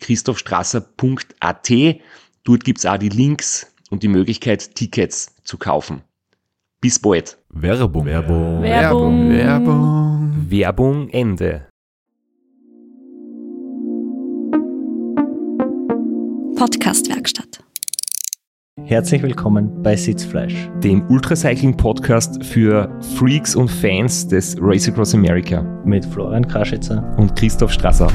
www.christophstrasser.at. Dort gibt's auch die Links und die Möglichkeit, Tickets zu kaufen. Bis bald. Werbung. Werbung. Werbung. Werbung. Werbung. Werbung Ende. Podcastwerkstatt. Herzlich willkommen bei Sitzfleisch. Dem Ultracycling-Podcast für Freaks und Fans des Race Across America mit Florian Kraschitzer. und Christoph Strasser.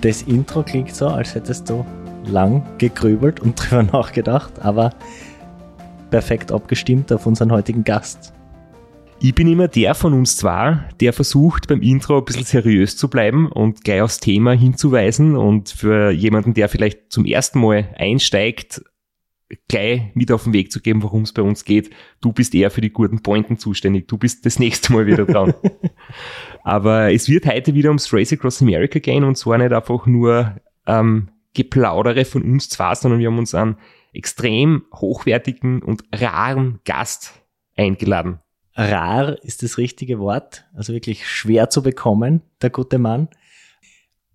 Das Intro klingt so, als hättest du lang gegrübelt und drüber nachgedacht, aber perfekt abgestimmt auf unseren heutigen Gast. Ich bin immer der von uns zwei, der versucht beim Intro ein bisschen seriös zu bleiben und gleich aufs Thema hinzuweisen und für jemanden, der vielleicht zum ersten Mal einsteigt, gleich mit auf den Weg zu geben, worum es bei uns geht. Du bist eher für die guten Pointen zuständig. Du bist das nächste Mal wieder dran. Aber es wird heute wieder ums Race Across America gehen und zwar nicht einfach nur ähm, Geplaudere von uns zwei, sondern wir haben uns einen extrem hochwertigen und raren Gast eingeladen. Rar ist das richtige Wort, also wirklich schwer zu bekommen, der gute Mann.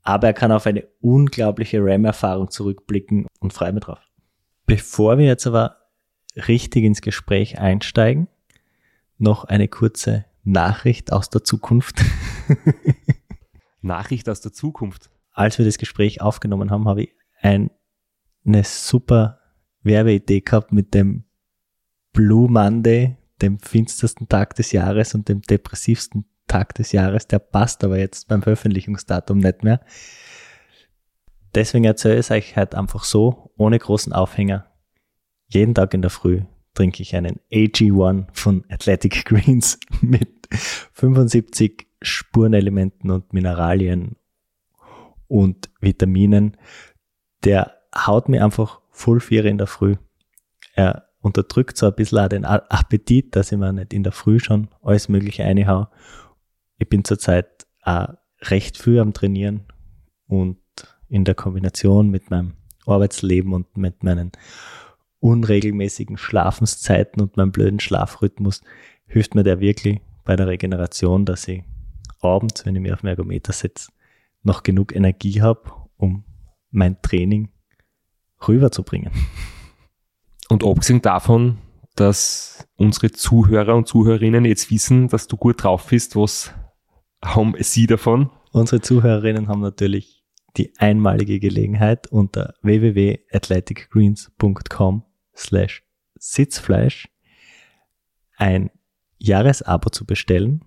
Aber er kann auf eine unglaubliche RAM-Erfahrung zurückblicken und freue mich drauf. Bevor wir jetzt aber richtig ins Gespräch einsteigen, noch eine kurze Nachricht aus der Zukunft. Nachricht aus der Zukunft. Als wir das Gespräch aufgenommen haben, habe ich ein, eine super Werbeidee gehabt mit dem Blue Monday, dem finstersten Tag des Jahres und dem depressivsten Tag des Jahres. Der passt aber jetzt beim Veröffentlichungsdatum nicht mehr. Deswegen erzähle ich es euch halt einfach so, ohne großen Aufhänger. Jeden Tag in der Früh trinke ich einen AG1 von Athletic Greens mit 75 Spurenelementen und Mineralien und Vitaminen. Der haut mir einfach voll vier in der Früh. Er unterdrückt so ein bisschen auch den Appetit, dass ich mir nicht in der Früh schon alles Mögliche reinhau. Ich bin zurzeit auch recht früh am Trainieren und in der Kombination mit meinem Arbeitsleben und mit meinen unregelmäßigen Schlafenszeiten und meinem blöden Schlafrhythmus hilft mir der wirklich bei der Regeneration, dass ich abends, wenn ich mir auf dem Ergometer sitze, noch genug Energie habe, um mein Training rüberzubringen. Und abgesehen davon, dass unsere Zuhörer und Zuhörerinnen jetzt wissen, dass du gut drauf bist, was haben sie davon? Unsere Zuhörerinnen haben natürlich die einmalige Gelegenheit unter www.athleticgreens.com slash Sitzfleisch ein Jahresabo zu bestellen.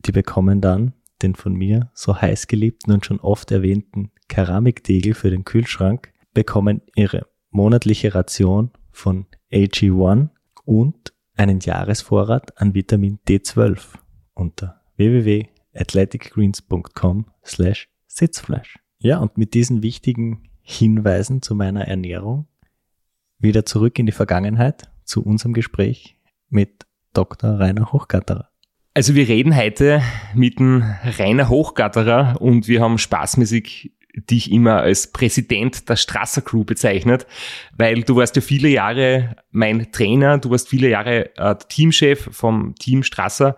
Die bekommen dann den von mir so heiß geliebten und schon oft erwähnten Keramikdegel für den Kühlschrank, bekommen ihre monatliche Ration von AG1 und einen Jahresvorrat an Vitamin D12 unter www.athleticgreens.com slash Sitzfleisch. Ja, und mit diesen wichtigen Hinweisen zu meiner Ernährung wieder zurück in die Vergangenheit zu unserem Gespräch mit Dr. Rainer Hochgatterer. Also wir reden heute mit dem Rainer Hochgatterer und wir haben spaßmäßig dich immer als Präsident der Strasser Crew bezeichnet, weil du warst ja viele Jahre mein Trainer, du warst viele Jahre äh, Teamchef vom Team Strasser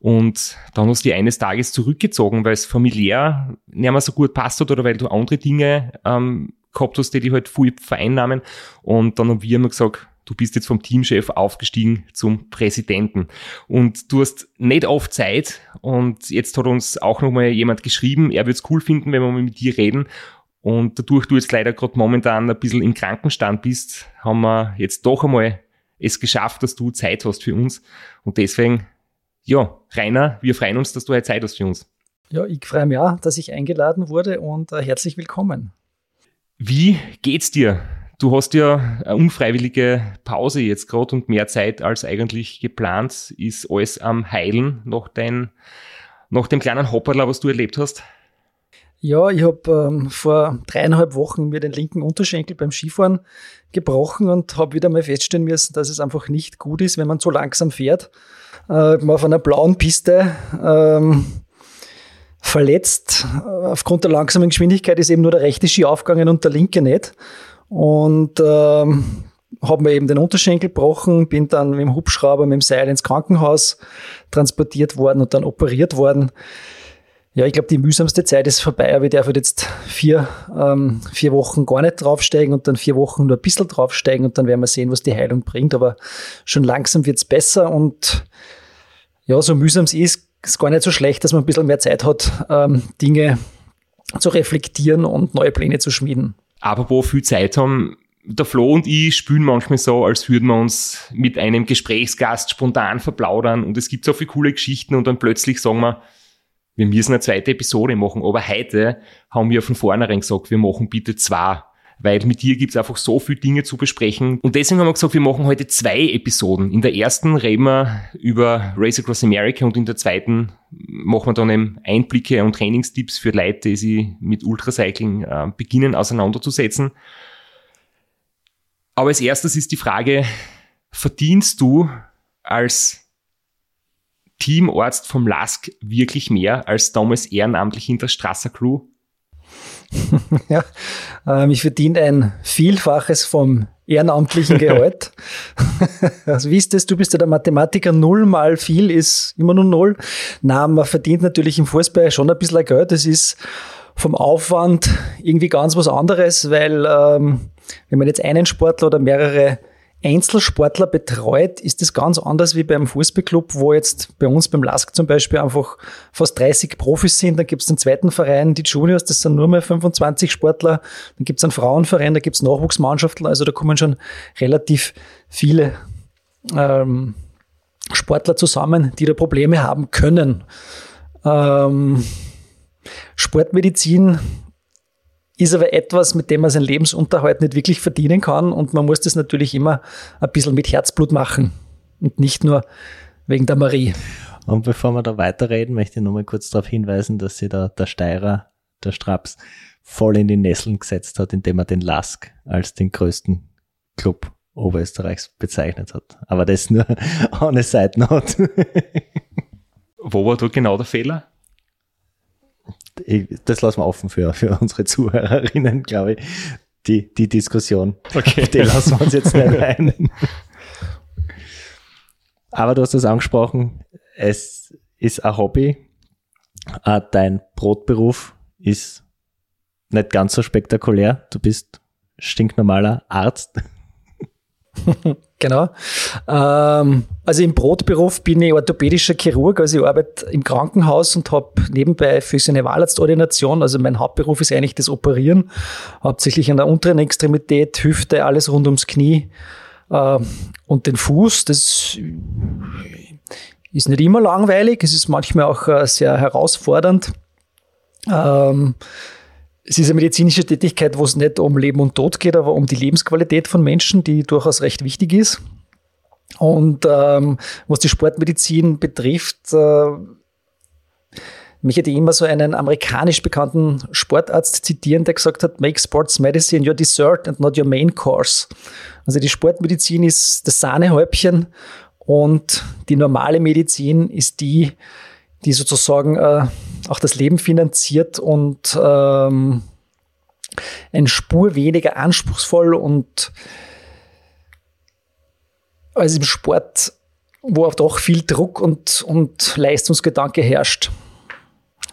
und dann hast du dich eines Tages zurückgezogen, weil es familiär nicht mehr so gut passt hat oder weil du andere Dinge ähm, gehabt hast, die dich halt viel vereinnahmen. Und dann haben wir immer gesagt, du bist jetzt vom Teamchef aufgestiegen zum Präsidenten und du hast nicht oft Zeit und jetzt hat uns auch nochmal jemand geschrieben, er würde es cool finden, wenn wir mal mit dir reden und dadurch du jetzt leider gerade momentan ein bisschen im Krankenstand bist, haben wir jetzt doch einmal es geschafft, dass du Zeit hast für uns und deswegen, ja, Rainer, wir freuen uns, dass du heute Zeit hast für uns. Ja, ich freue mich auch, dass ich eingeladen wurde und äh, herzlich willkommen. Wie geht's dir? Du hast ja eine unfreiwillige Pause jetzt gerade und mehr Zeit als eigentlich geplant. Ist alles am Heilen nach, dein, nach dem kleinen Hopperler, was du erlebt hast? Ja, ich habe ähm, vor dreieinhalb Wochen mir den linken Unterschenkel beim Skifahren gebrochen und habe wieder mal feststellen müssen, dass es einfach nicht gut ist, wenn man zu langsam fährt. Äh, auf einer blauen Piste ähm, verletzt. Aufgrund der langsamen Geschwindigkeit ist eben nur der rechte Ski aufgegangen und der linke nicht. Und ähm, habe mir eben den Unterschenkel gebrochen, bin dann mit dem Hubschrauber, mit dem Seil ins Krankenhaus transportiert worden und dann operiert worden. Ja, ich glaube, die mühsamste Zeit ist vorbei, aber ich darf halt jetzt vier, ähm, vier Wochen gar nicht draufsteigen und dann vier Wochen nur ein bisschen draufsteigen und dann werden wir sehen, was die Heilung bringt. Aber schon langsam wird's besser und ja, so mühsam es ist, ist gar nicht so schlecht, dass man ein bisschen mehr Zeit hat, ähm, Dinge zu reflektieren und neue Pläne zu schmieden. Aber wo viel Zeit haben, der Flo und ich spülen manchmal so, als würden wir uns mit einem Gesprächsgast spontan verplaudern und es gibt so viele coole Geschichten und dann plötzlich sagen wir, wir müssen eine zweite Episode machen, aber heute haben wir von vornherein gesagt, wir machen bitte zwei weil mit dir gibt's einfach so viele Dinge zu besprechen. Und deswegen haben wir gesagt, wir machen heute zwei Episoden. In der ersten reden wir über Race Across America und in der zweiten machen wir dann eben Einblicke und Trainingstipps für Leute, die sich mit Ultracycling äh, beginnen auseinanderzusetzen. Aber als erstes ist die Frage, verdienst du als Teamarzt vom LASK wirklich mehr als damals ehrenamtlich in der Strasser Crew? ja, ähm, ich verdiene ein Vielfaches vom ehrenamtlichen Gehalt. also wie ist das? Du bist ja der Mathematiker. Null mal viel ist immer nur null. Na, man verdient natürlich im Fußball schon ein bisschen Geld. Das ist vom Aufwand irgendwie ganz was anderes, weil ähm, wenn man jetzt einen Sportler oder mehrere Einzelsportler betreut, ist das ganz anders wie beim Fußballclub, wo jetzt bei uns beim LASK zum Beispiel einfach fast 30 Profis sind. Dann gibt es den zweiten Verein, die Juniors, das sind nur mehr 25 Sportler. Dann gibt es einen Frauenverein, da gibt es Nachwuchsmannschaften. Also da kommen schon relativ viele ähm, Sportler zusammen, die da Probleme haben können. Ähm, Sportmedizin ist aber etwas, mit dem man seinen Lebensunterhalt nicht wirklich verdienen kann und man muss das natürlich immer ein bisschen mit Herzblut machen und nicht nur wegen der Marie. Und bevor wir da weiterreden, möchte ich nochmal kurz darauf hinweisen, dass sich da der Steirer, der Straps, voll in die Nesseln gesetzt hat, indem er den Lask als den größten Club Oberösterreichs bezeichnet hat. Aber das nur ohne Side Note. Wo war da genau der Fehler? Das lassen wir offen für, für unsere Zuhörerinnen, glaube ich. Die, die Diskussion. Okay. Die lassen wir uns jetzt nicht ein. Aber du hast das angesprochen, es ist ein Hobby. Äh, dein Brotberuf ist nicht ganz so spektakulär. Du bist stinknormaler Arzt. genau. Ähm, also im Brotberuf bin ich orthopädischer Chirurg, also ich arbeite im Krankenhaus und habe nebenbei Physionevalarzt-Ordination. Also mein Hauptberuf ist eigentlich das Operieren, hauptsächlich an der unteren Extremität, Hüfte, alles rund ums Knie äh, und den Fuß. Das ist nicht immer langweilig, es ist manchmal auch äh, sehr herausfordernd. Ähm, es ist eine medizinische Tätigkeit, wo es nicht um Leben und Tod geht, aber um die Lebensqualität von Menschen, die durchaus recht wichtig ist. Und ähm, was die Sportmedizin betrifft, äh, mich hätte immer so einen amerikanisch bekannten Sportarzt zitieren, der gesagt hat, make sports medicine your dessert and not your main course. Also die Sportmedizin ist das Sahnehäubchen und die normale Medizin ist die, die sozusagen äh, auch das Leben finanziert und ähm, ein Spur weniger anspruchsvoll und als im Sport, wo auch doch viel Druck und, und Leistungsgedanke herrscht.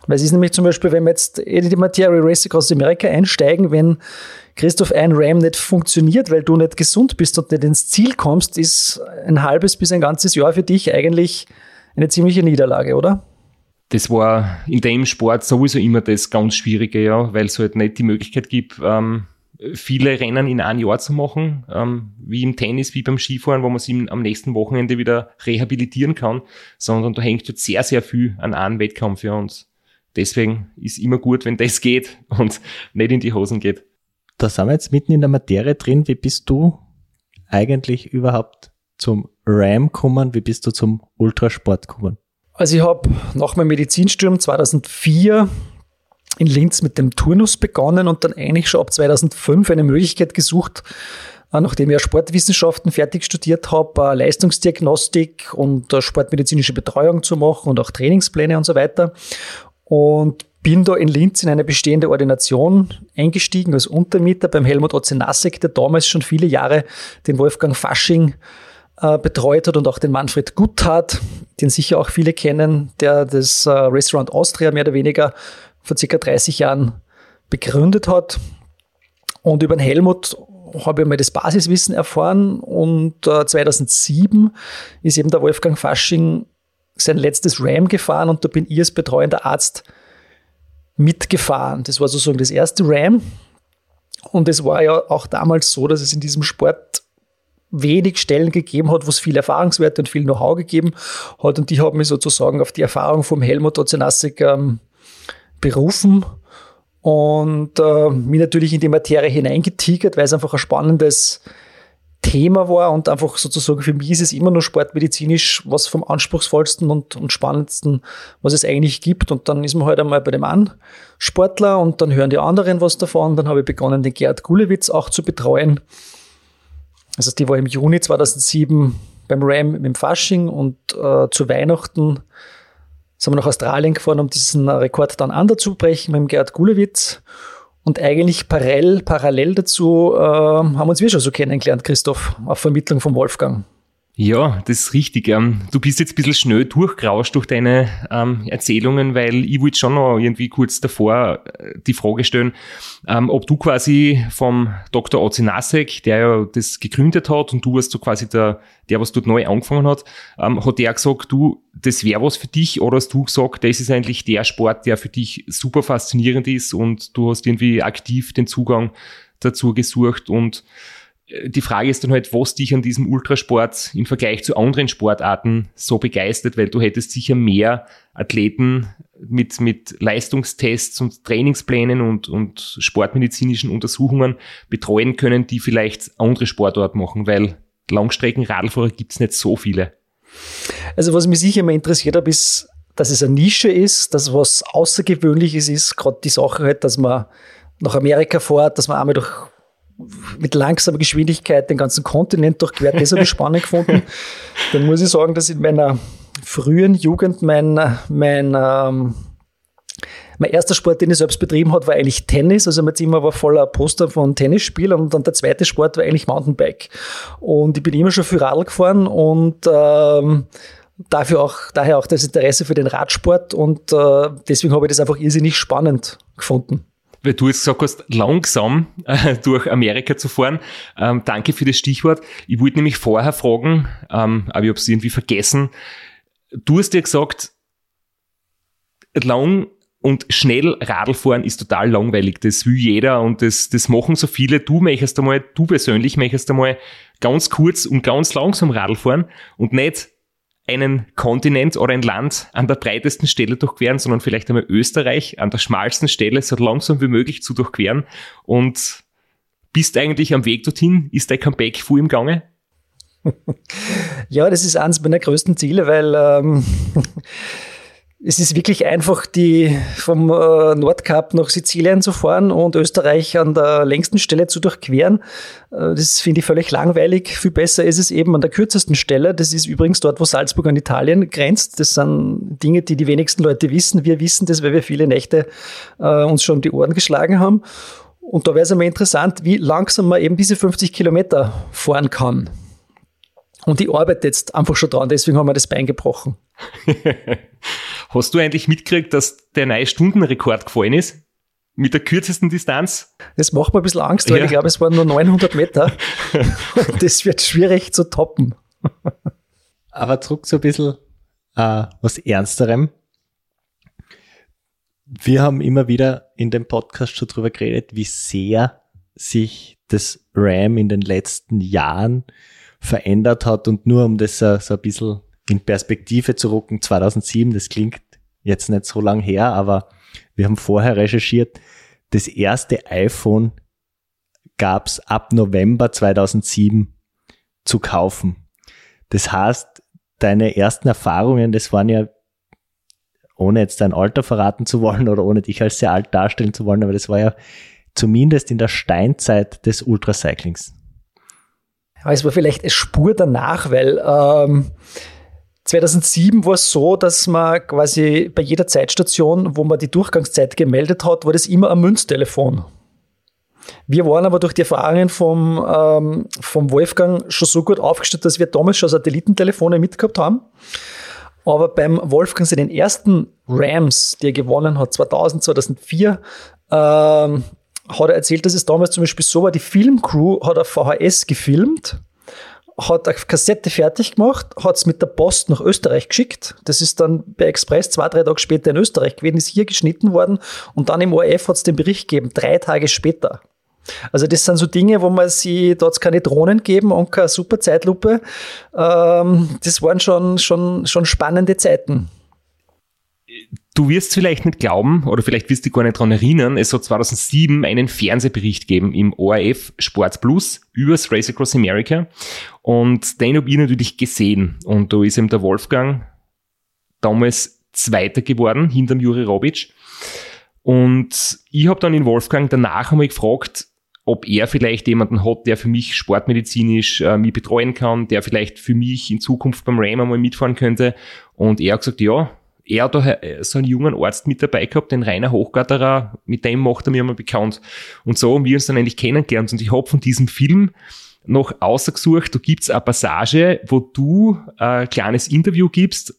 Weil es ist nämlich zum Beispiel, wenn wir jetzt in die Materie Race Across America einsteigen, wenn Christoph ein Ram nicht funktioniert, weil du nicht gesund bist und nicht ins Ziel kommst, ist ein halbes bis ein ganzes Jahr für dich eigentlich eine ziemliche Niederlage, oder? Das war in dem Sport sowieso immer das ganz Schwierige, ja, weil es halt nicht die Möglichkeit gibt, ähm, viele Rennen in einem Jahr zu machen, ähm, wie im Tennis, wie beim Skifahren, wo man sich am nächsten Wochenende wieder rehabilitieren kann, sondern da hängt jetzt sehr, sehr viel an einem Wettkampf für uns. Deswegen ist immer gut, wenn das geht und nicht in die Hosen geht. Da sind wir jetzt mitten in der Materie drin. Wie bist du eigentlich überhaupt zum RAM gekommen? Wie bist du zum Ultrasport gekommen? Also ich habe nach meinem Medizinsturm 2004 in Linz mit dem Turnus begonnen und dann eigentlich schon ab 2005 eine Möglichkeit gesucht, äh, nachdem ich ja Sportwissenschaften fertig studiert habe, äh, Leistungsdiagnostik und äh, sportmedizinische Betreuung zu machen und auch Trainingspläne und so weiter. Und bin da in Linz in eine bestehende Ordination eingestiegen als Untermieter beim Helmut Ozenasek, der damals schon viele Jahre den Wolfgang Fasching betreut hat und auch den Manfred Guthardt, den sicher auch viele kennen, der das Restaurant Austria mehr oder weniger vor circa 30 Jahren begründet hat. Und über den Helmut habe ich mal das Basiswissen erfahren und äh, 2007 ist eben der Wolfgang Fasching sein letztes Ram gefahren und da bin ich als betreuender Arzt mitgefahren. Das war sozusagen das erste Ram. Und es war ja auch damals so, dass es in diesem Sport wenig Stellen gegeben hat, wo es viel Erfahrungswerte und viel Know-how gegeben hat. Und die haben mich sozusagen auf die Erfahrung vom Helmut Ozenassig ähm, berufen und äh, mich natürlich in die Materie hineingetigert, weil es einfach ein spannendes Thema war und einfach sozusagen für mich ist es immer nur sportmedizinisch was vom anspruchsvollsten und, und spannendsten, was es eigentlich gibt. Und dann ist man halt einmal bei dem einen Sportler und dann hören die anderen was davon. Dann habe ich begonnen, den Gerd Gulewitz auch zu betreuen. Also die war im Juni 2007 beim RAM dem Fasching und äh, zu Weihnachten sind wir nach Australien gefahren, um diesen Rekord dann anzubrechen mit dem Gerd Gulewitz. Und eigentlich parallel, parallel dazu äh, haben uns wir schon so kennengelernt, Christoph, auf Vermittlung von Wolfgang. Ja, das ist richtig. Ähm, du bist jetzt ein bisschen schnell durchgerauscht durch deine ähm, Erzählungen, weil ich wollte schon noch irgendwie kurz davor äh, die Frage stellen, ähm, ob du quasi vom Dr. Ozinasek, der ja das gegründet hat und du warst so quasi der, der was dort neu angefangen hat, hat der gesagt, du, das wäre was für dich oder hast du gesagt, das ist eigentlich der Sport, der für dich super faszinierend ist und du hast irgendwie aktiv den Zugang dazu gesucht und die Frage ist dann halt, was dich an diesem Ultrasport im Vergleich zu anderen Sportarten so begeistert, weil du hättest sicher mehr Athleten mit, mit Leistungstests und Trainingsplänen und, und sportmedizinischen Untersuchungen betreuen können, die vielleicht andere Sportarten machen, weil Langstreckenradlfahrer gibt es nicht so viele. Also was mich sicher immer interessiert hat, ist, dass es eine Nische ist, dass was Außergewöhnliches ist, gerade die Sache halt, dass man nach Amerika fährt, dass man einmal durch mit langsamer Geschwindigkeit den ganzen Kontinent durchquert. Das habe ich spannend gefunden. Dann muss ich sagen, dass in meiner frühen Jugend mein, mein, ähm, mein erster Sport, den ich selbst betrieben habe, war eigentlich Tennis. Also mein Zimmer war voller Poster von Tennisspielern und dann der zweite Sport war eigentlich Mountainbike. Und ich bin immer schon viel Radl gefahren und ähm, dafür auch, daher auch das Interesse für den Radsport und äh, deswegen habe ich das einfach irrsinnig spannend gefunden weil du jetzt gesagt hast, langsam äh, durch Amerika zu fahren. Ähm, danke für das Stichwort. Ich wollte nämlich vorher fragen, ähm, aber ich habe es irgendwie vergessen. Du hast dir gesagt, lang und schnell Radlfahren ist total langweilig. Das will jeder und das, das machen so viele. Du möchtest einmal, du persönlich möchtest einmal ganz kurz und ganz langsam Radlfahren und nicht einen Kontinent oder ein Land an der breitesten Stelle durchqueren, sondern vielleicht einmal Österreich an der schmalsten Stelle so langsam wie möglich zu durchqueren und bist eigentlich am Weg dorthin? Ist dein Comeback full im Gange? Ja, das ist eines meiner größten Ziele, weil ähm, es ist wirklich einfach, die vom äh, Nordkap nach Sizilien zu fahren und Österreich an der längsten Stelle zu durchqueren. Äh, das finde ich völlig langweilig. Viel besser ist es eben an der kürzesten Stelle. Das ist übrigens dort, wo Salzburg an Italien grenzt. Das sind Dinge, die die wenigsten Leute wissen. Wir wissen das, weil wir viele Nächte äh, uns schon die Ohren geschlagen haben. Und da wäre es einmal interessant, wie langsam man eben diese 50 Kilometer fahren kann. Und ich arbeite jetzt einfach schon dran, deswegen haben wir das Bein gebrochen. Hast du eigentlich mitgekriegt, dass der neue Stundenrekord gefallen ist? Mit der kürzesten Distanz? Das macht mir ein bisschen Angst, weil Ja. ich glaube, es waren nur 900 Meter. das wird schwierig zu toppen. Aber zurück zu ein bisschen äh, was Ernsterem. Wir haben immer wieder in dem Podcast schon drüber geredet, wie sehr sich das RAM in den letzten Jahren verändert hat und nur um das so, so ein bisschen in Perspektive zu rücken, 2007, das klingt jetzt nicht so lang her, aber wir haben vorher recherchiert, das erste iPhone gab's ab November 2007 zu kaufen. Das heißt, deine ersten Erfahrungen, das waren ja, ohne jetzt dein Alter verraten zu wollen oder ohne dich als sehr alt darstellen zu wollen, aber das war ja zumindest in der Steinzeit des Ultracyclings. Aber es war vielleicht eine Spur danach, weil ähm, 2007 war es so, dass man quasi bei jeder Zeitstation, wo man die Durchgangszeit gemeldet hat, war das immer ein Münztelefon. Wir waren aber durch die Erfahrungen vom, ähm, vom Wolfgang schon so gut aufgestellt, dass wir damals schon Satellitentelefone mitgehabt haben. Aber beim Wolfgang seinen ersten Rams, die er gewonnen hat, 2000, 2004, ähm, hat er erzählt, dass es damals zum Beispiel so war, die Filmcrew hat auf VHS gefilmt, hat eine Kassette fertig gemacht, hat es mit der Post nach Österreich geschickt. Das ist dann bei Express zwei, drei Tage später in Österreich gewesen, ist hier geschnitten worden und dann im ORF hat es den Bericht gegeben, drei Tage später. Also das sind so Dinge, wo man sie, da hat's keine Drohnen geben und keine super Zeitlupe. Ähm, das waren schon, schon, schon spannende Zeiten. Du wirst vielleicht nicht glauben, oder vielleicht wirst du gar nicht dran erinnern, es hat 2007 einen Fernsehbericht gegeben im ORF Sport Plus über das Race Across America. Und den habe ich natürlich gesehen. Und da ist eben der Wolfgang damals Zweiter geworden, hinterm Juri Robic. Und ich habe dann den Wolfgang danach einmal gefragt, ob er vielleicht jemanden hat, der für mich sportmedizinisch äh, mich betreuen kann, der vielleicht für mich in Zukunft beim Ram einmal mitfahren könnte. Und er hat gesagt, ja, er hat da äh, so einen jungen Arzt mit dabei gehabt, den Rainer Hochgatterer, mit dem macht er mir mal bekannt. Und so haben wir uns dann eigentlich kennengelernt. Und ich habe von diesem Film noch ausgesucht, da gibt's eine Passage, wo du äh, ein kleines Interview gibst.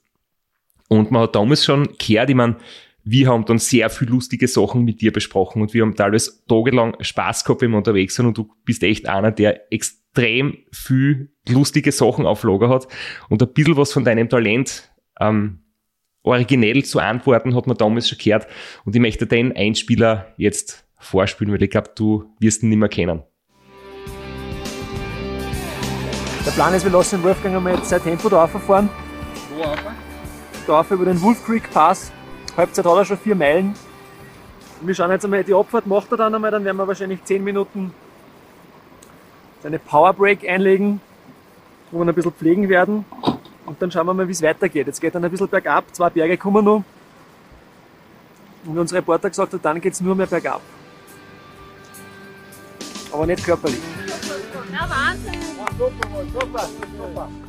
Und man hat damals schon gehört, ich meine, wir haben dann sehr viel lustige Sachen mit dir besprochen und wir haben teilweise tagelang Spaß gehabt, wenn wir unterwegs sind und du bist echt einer, der extrem viel lustige Sachen auf Lager hat und ein bisschen was von deinem Talent ähm, originell zu antworten, hat man damals schon gehört und ich möchte den Einspieler jetzt vorspielen, weil ich glaube, du wirst ihn nicht mehr kennen. Der Plan ist, wir lassen den Wolfgang einmal jetzt sein Tempo da rauffahren. Wo rauf? Da rauf über den Wolf Creek Pass. Halbzeit hat er schon vier Meilen. Und wir schauen jetzt einmal, die Abfahrt macht er dann einmal, dann werden wir wahrscheinlich zehn Minuten seine Power Break einlegen, wo wir ihn ein bisschen pflegen werden. Und dann schauen wir mal, wie es weitergeht. Jetzt geht dann ein bisschen bergab, zwei Berge kommen noch. Und wie unser Reporter gesagt hat, dann geht es nur mehr bergab. Aber nicht körperlich.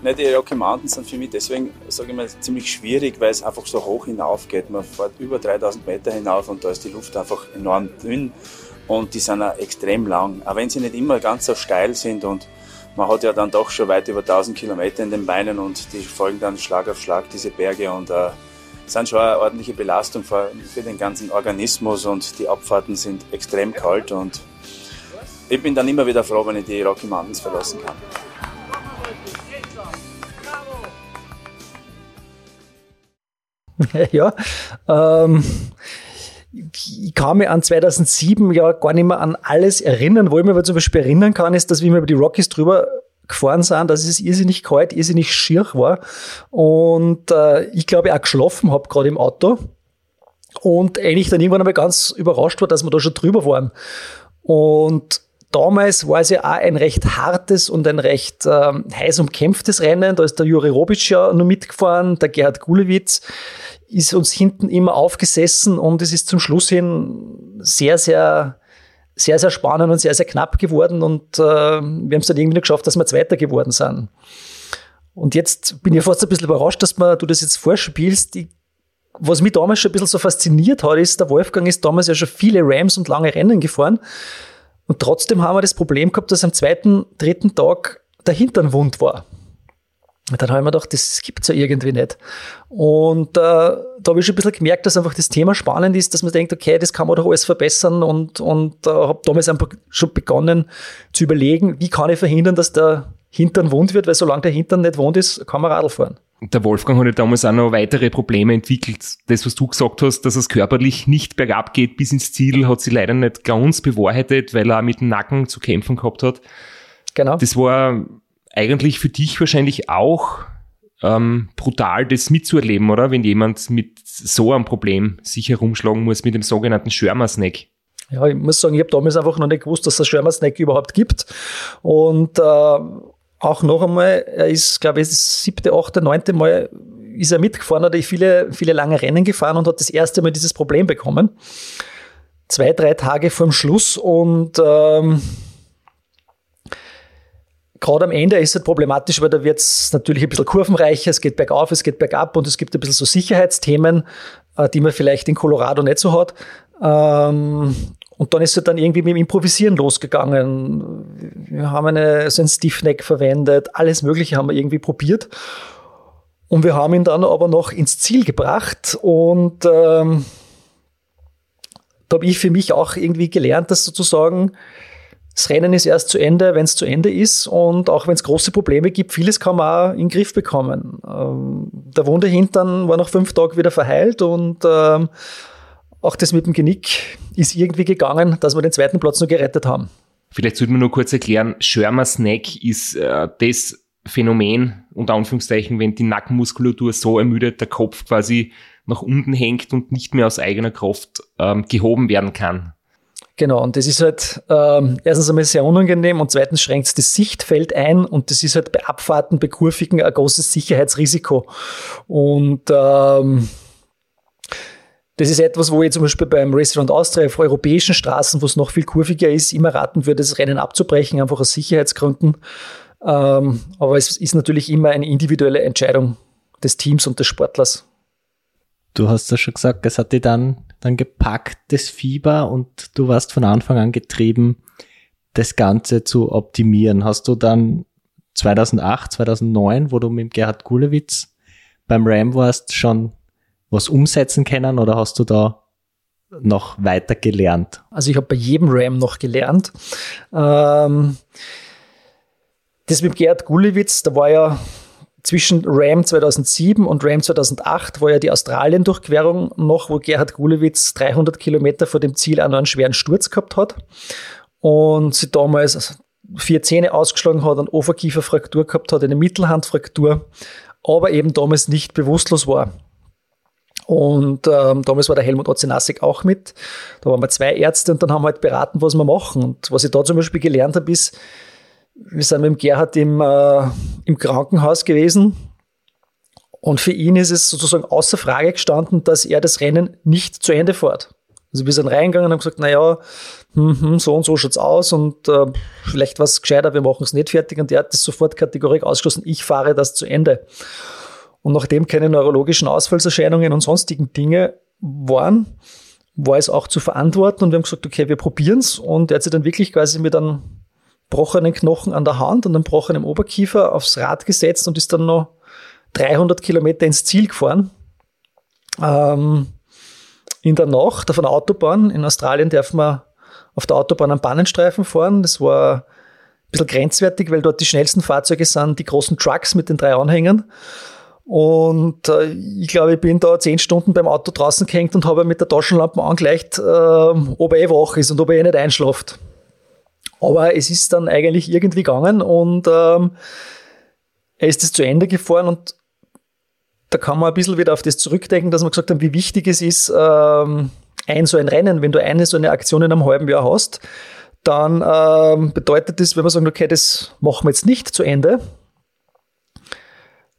Ne, die Rocky Mountains sind für mich deswegen, sage ich mal, ziemlich schwierig, weil es einfach so hoch hinauf geht. Man fährt über 3000 Meter hinauf und da ist die Luft einfach enorm dünn und die sind auch extrem lang. Auch wenn sie nicht immer ganz so steil sind und man hat ja dann doch schon weit über 1000 Kilometer in den Beinen und die folgen dann Schlag auf Schlag, diese Berge und äh, sind schon eine ordentliche Belastung für, für den ganzen Organismus und die Abfahrten sind extrem kalt und ich bin dann immer wieder froh, wenn ich die Rocky Mountains verlassen kann. ja, ähm, ich kann mich an 2007 ja gar nicht mehr an alles erinnern. Wo ich aber zum Beispiel erinnern kann, ist, dass wir über die Rockies drüber gefahren sind, dass es irrsinnig kalt, irrsinnig schier war und äh, ich glaube auch geschlafen habe gerade im Auto und eigentlich dann irgendwann einmal ganz überrascht war, dass wir da schon drüber waren. Und damals war es ja auch ein recht hartes und ein recht ähm, heiß umkämpftes Rennen. Da ist der Juri Robic ja noch mitgefahren, der Gerhard Gulewitz ist uns hinten immer aufgesessen und es ist zum Schluss hin sehr, sehr, sehr, sehr spannend und sehr, sehr knapp geworden und äh, wir haben es dann irgendwie noch geschafft, dass wir Zweiter geworden sind. Und jetzt bin ich fast ein bisschen überrascht, dass man, du das jetzt vorspielst. Ich, was mich damals schon ein bisschen so fasziniert hat, ist, der Wolfgang ist damals ja schon viele Rams und lange Rennen gefahren. Und trotzdem haben wir das Problem gehabt, dass am zweiten, dritten Tag der Hintern wund war. Dann habe ich mir gedacht, das gibt's ja irgendwie nicht. Und äh, da habe ich schon ein bisschen gemerkt, dass einfach das Thema spannend ist, dass man denkt, okay, das kann man doch alles verbessern und, und äh, habe damals einfach schon begonnen zu überlegen, wie kann ich verhindern, dass der Hintern wund wird, weil solange der Hintern nicht wund ist, kann man Radl fahren. Der Wolfgang hat ja damals auch noch weitere Probleme entwickelt. Das, was du gesagt hast, dass es körperlich nicht bergab geht bis ins Ziel, hat sich leider nicht ganz bewahrheitet, weil er mit dem Nacken zu kämpfen gehabt hat. Genau. Das war eigentlich für dich wahrscheinlich auch ähm, brutal, das mitzuerleben, oder? Wenn jemand mit so einem Problem sich herumschlagen muss, mit dem sogenannten Schirmer-Snack. Ja, ich muss sagen, ich habe damals einfach noch nicht gewusst, dass es Schirmer-Snack überhaupt gibt. Und äh, auch noch einmal, er ist, glaube ich, das siebte, achte, neunte Mal ist er mitgefahren, hat er viele, viele lange Rennen gefahren und hat das erste Mal dieses Problem bekommen. Zwei, drei Tage vorm Schluss und ähm, gerade am Ende ist es halt problematisch, weil da wird es natürlich ein bisschen kurvenreicher, es geht bergauf, es geht bergab und es gibt ein bisschen so Sicherheitsthemen, äh, die man vielleicht in Colorado nicht so hat. Ähm, und dann ist es dann irgendwie mit dem Improvisieren losgegangen. Wir haben eine, so ein Stiffneck verwendet, alles Mögliche haben wir irgendwie probiert. Und wir haben ihn dann aber noch ins Ziel gebracht und ähm, da habe ich für mich auch irgendwie gelernt, dass sozusagen das Rennen ist erst zu Ende, wenn es zu Ende ist. Und auch wenn es große Probleme gibt, vieles kann man auch in den Griff bekommen. Ähm, der Wunde Hintern war nach fünf Tagen wieder verheilt und ähm, auch das mit dem Genick ist irgendwie gegangen, dass wir den zweiten Platz nur gerettet haben. Vielleicht sollte man nur kurz erklären, Schirmer Snack ist äh, das Phänomen, unter Anführungszeichen, wenn die Nackenmuskulatur so ermüdet, der Kopf quasi nach unten hängt und nicht mehr aus eigener Kraft ähm, gehoben werden kann. Genau, und das ist halt ähm, erstens einmal sehr unangenehm und zweitens schränkt es das Sichtfeld ein und das ist halt bei Abfahrten, bei Kurvigen ein großes Sicherheitsrisiko. Und ähm, das ist etwas, wo ich zum Beispiel beim Around Austria auf europäischen Straßen, wo es noch viel kurviger ist, immer raten würde, das Rennen abzubrechen, einfach aus Sicherheitsgründen. Ähm, aber es ist natürlich immer eine individuelle Entscheidung des Teams und des Sportlers. Du hast ja schon gesagt, es hat dir dann dann gepackt, das Fieber, und du warst von Anfang an getrieben, das Ganze zu optimieren. Hast du dann 2008, 2009, wo du mit Gerhard Gulewitz beim Ram warst, schon was umsetzen können oder hast du da noch weiter gelernt? Also ich habe bei jedem Ram noch gelernt. Ähm, das mit Gerhard Gulewitz, da war ja zwischen Ram 2007 und Ram 2008 war ja die Australien-Durchquerung noch, wo Gerhard Gulewitz 300 Kilometer vor dem Ziel auch noch einen schweren Sturz gehabt hat und sie damals vier Zähne ausgeschlagen hat, eine Oberkieferfraktur gehabt hat, eine Mittelhandfraktur, aber eben damals nicht bewusstlos war. Und ähm, damals war der Helmut Ozenasek auch mit. Da waren wir zwei Ärzte und dann haben wir halt beraten, was wir machen. Und was ich da zum Beispiel gelernt habe, ist, wir sind mit dem Gerhard im, äh, im Krankenhaus gewesen. Und für ihn ist es sozusagen außer Frage gestanden, dass er das Rennen nicht zu Ende fährt. Also wir sind reingegangen und haben gesagt, naja, hm, hm, so und so schaut's aus und äh, vielleicht was gescheiter, wir machen es nicht fertig. Und er hat das sofort kategorisch ausgeschlossen, ich fahre das zu Ende. Und nachdem keine neurologischen Ausfallserscheinungen und sonstigen Dinge waren, war es auch zu verantworten und wir haben gesagt, okay, wir probieren's. Und er hat sich dann wirklich quasi mit einem gebrochenen Knochen an der Hand und einem gebrochenen Oberkiefer aufs Rad gesetzt und ist dann noch 300 Kilometer ins Ziel gefahren. Ähm, in der Nacht auf einer Autobahn. In Australien darf man auf der Autobahn am Bannenstreifen fahren. Das war ein bisschen grenzwertig, weil dort die schnellsten Fahrzeuge sind die großen Trucks mit den drei Anhängern. Und äh, ich glaube, ich bin da zehn Stunden beim Auto draußen gehängt und habe mit der Taschenlampe angelegt, äh, ob er eh wach ist und ob er eh nicht einschlaft. Aber es ist dann eigentlich irgendwie gegangen und ähm, er ist es zu Ende gefahren und da kann man ein bisschen wieder auf das zurückdenken, dass wir gesagt haben, wie wichtig es ist, ähm, ein so ein Rennen, wenn du eine so eine Aktion in einem halben Jahr hast, dann ähm, bedeutet das, wenn wir sagen, okay, das machen wir jetzt nicht zu Ende,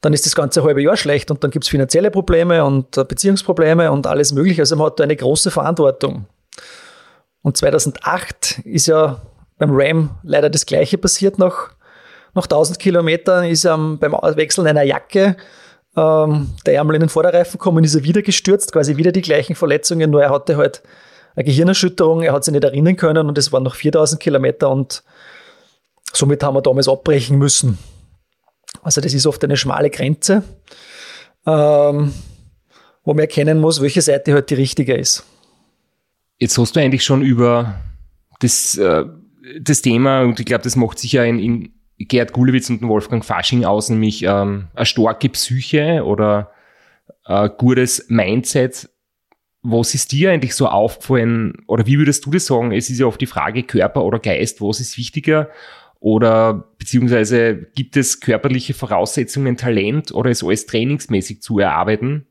dann ist das ganze halbe Jahr schlecht und dann gibt es finanzielle Probleme und äh, Beziehungsprobleme und alles mögliche. Also man hat da eine große Verantwortung. Und 2008 ist ja beim Ram leider das Gleiche passiert. Nach, nach 1000 Kilometern ist er beim Wechseln einer Jacke ähm, der Ärmel in den Vorderreifen gekommen, ist er wieder gestürzt, quasi wieder die gleichen Verletzungen, nur er hatte halt eine Gehirnerschütterung, er hat sich nicht erinnern können und es waren noch 4000 Kilometer und somit haben wir damals abbrechen müssen. Also das ist oft eine schmale Grenze, ähm, wo man erkennen muss, welche Seite halt die richtige ist. Jetzt hast du eigentlich schon über das, äh, das Thema, und ich glaube, das macht sich ja in, in Gerd Gulewitz und Wolfgang Fasching aus, nämlich ähm, eine starke Psyche oder ein gutes Mindset. Was ist dir eigentlich so aufgefallen, oder wie würdest du das sagen? Es ist ja oft die Frage Körper oder Geist, was ist wichtiger? Oder beziehungsweise gibt es körperliche Voraussetzungen, Talent oder ist alles trainingsmäßig zu erarbeiten?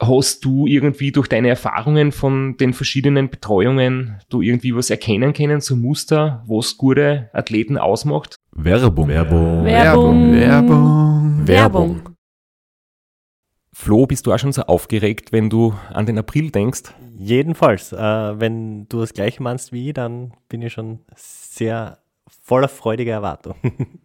Hast du irgendwie durch deine Erfahrungen von den verschiedenen Betreuungen du irgendwie was erkennen können, so Muster, was gute Athleten ausmacht? Werbung. Werbung. Werbung. Werbung. Werbung. Flo, bist du auch schon so aufgeregt, wenn du an den April denkst? Jedenfalls, äh, wenn du das gleiche meinst wie ich, dann bin ich schon sehr voller freudiger Erwartung.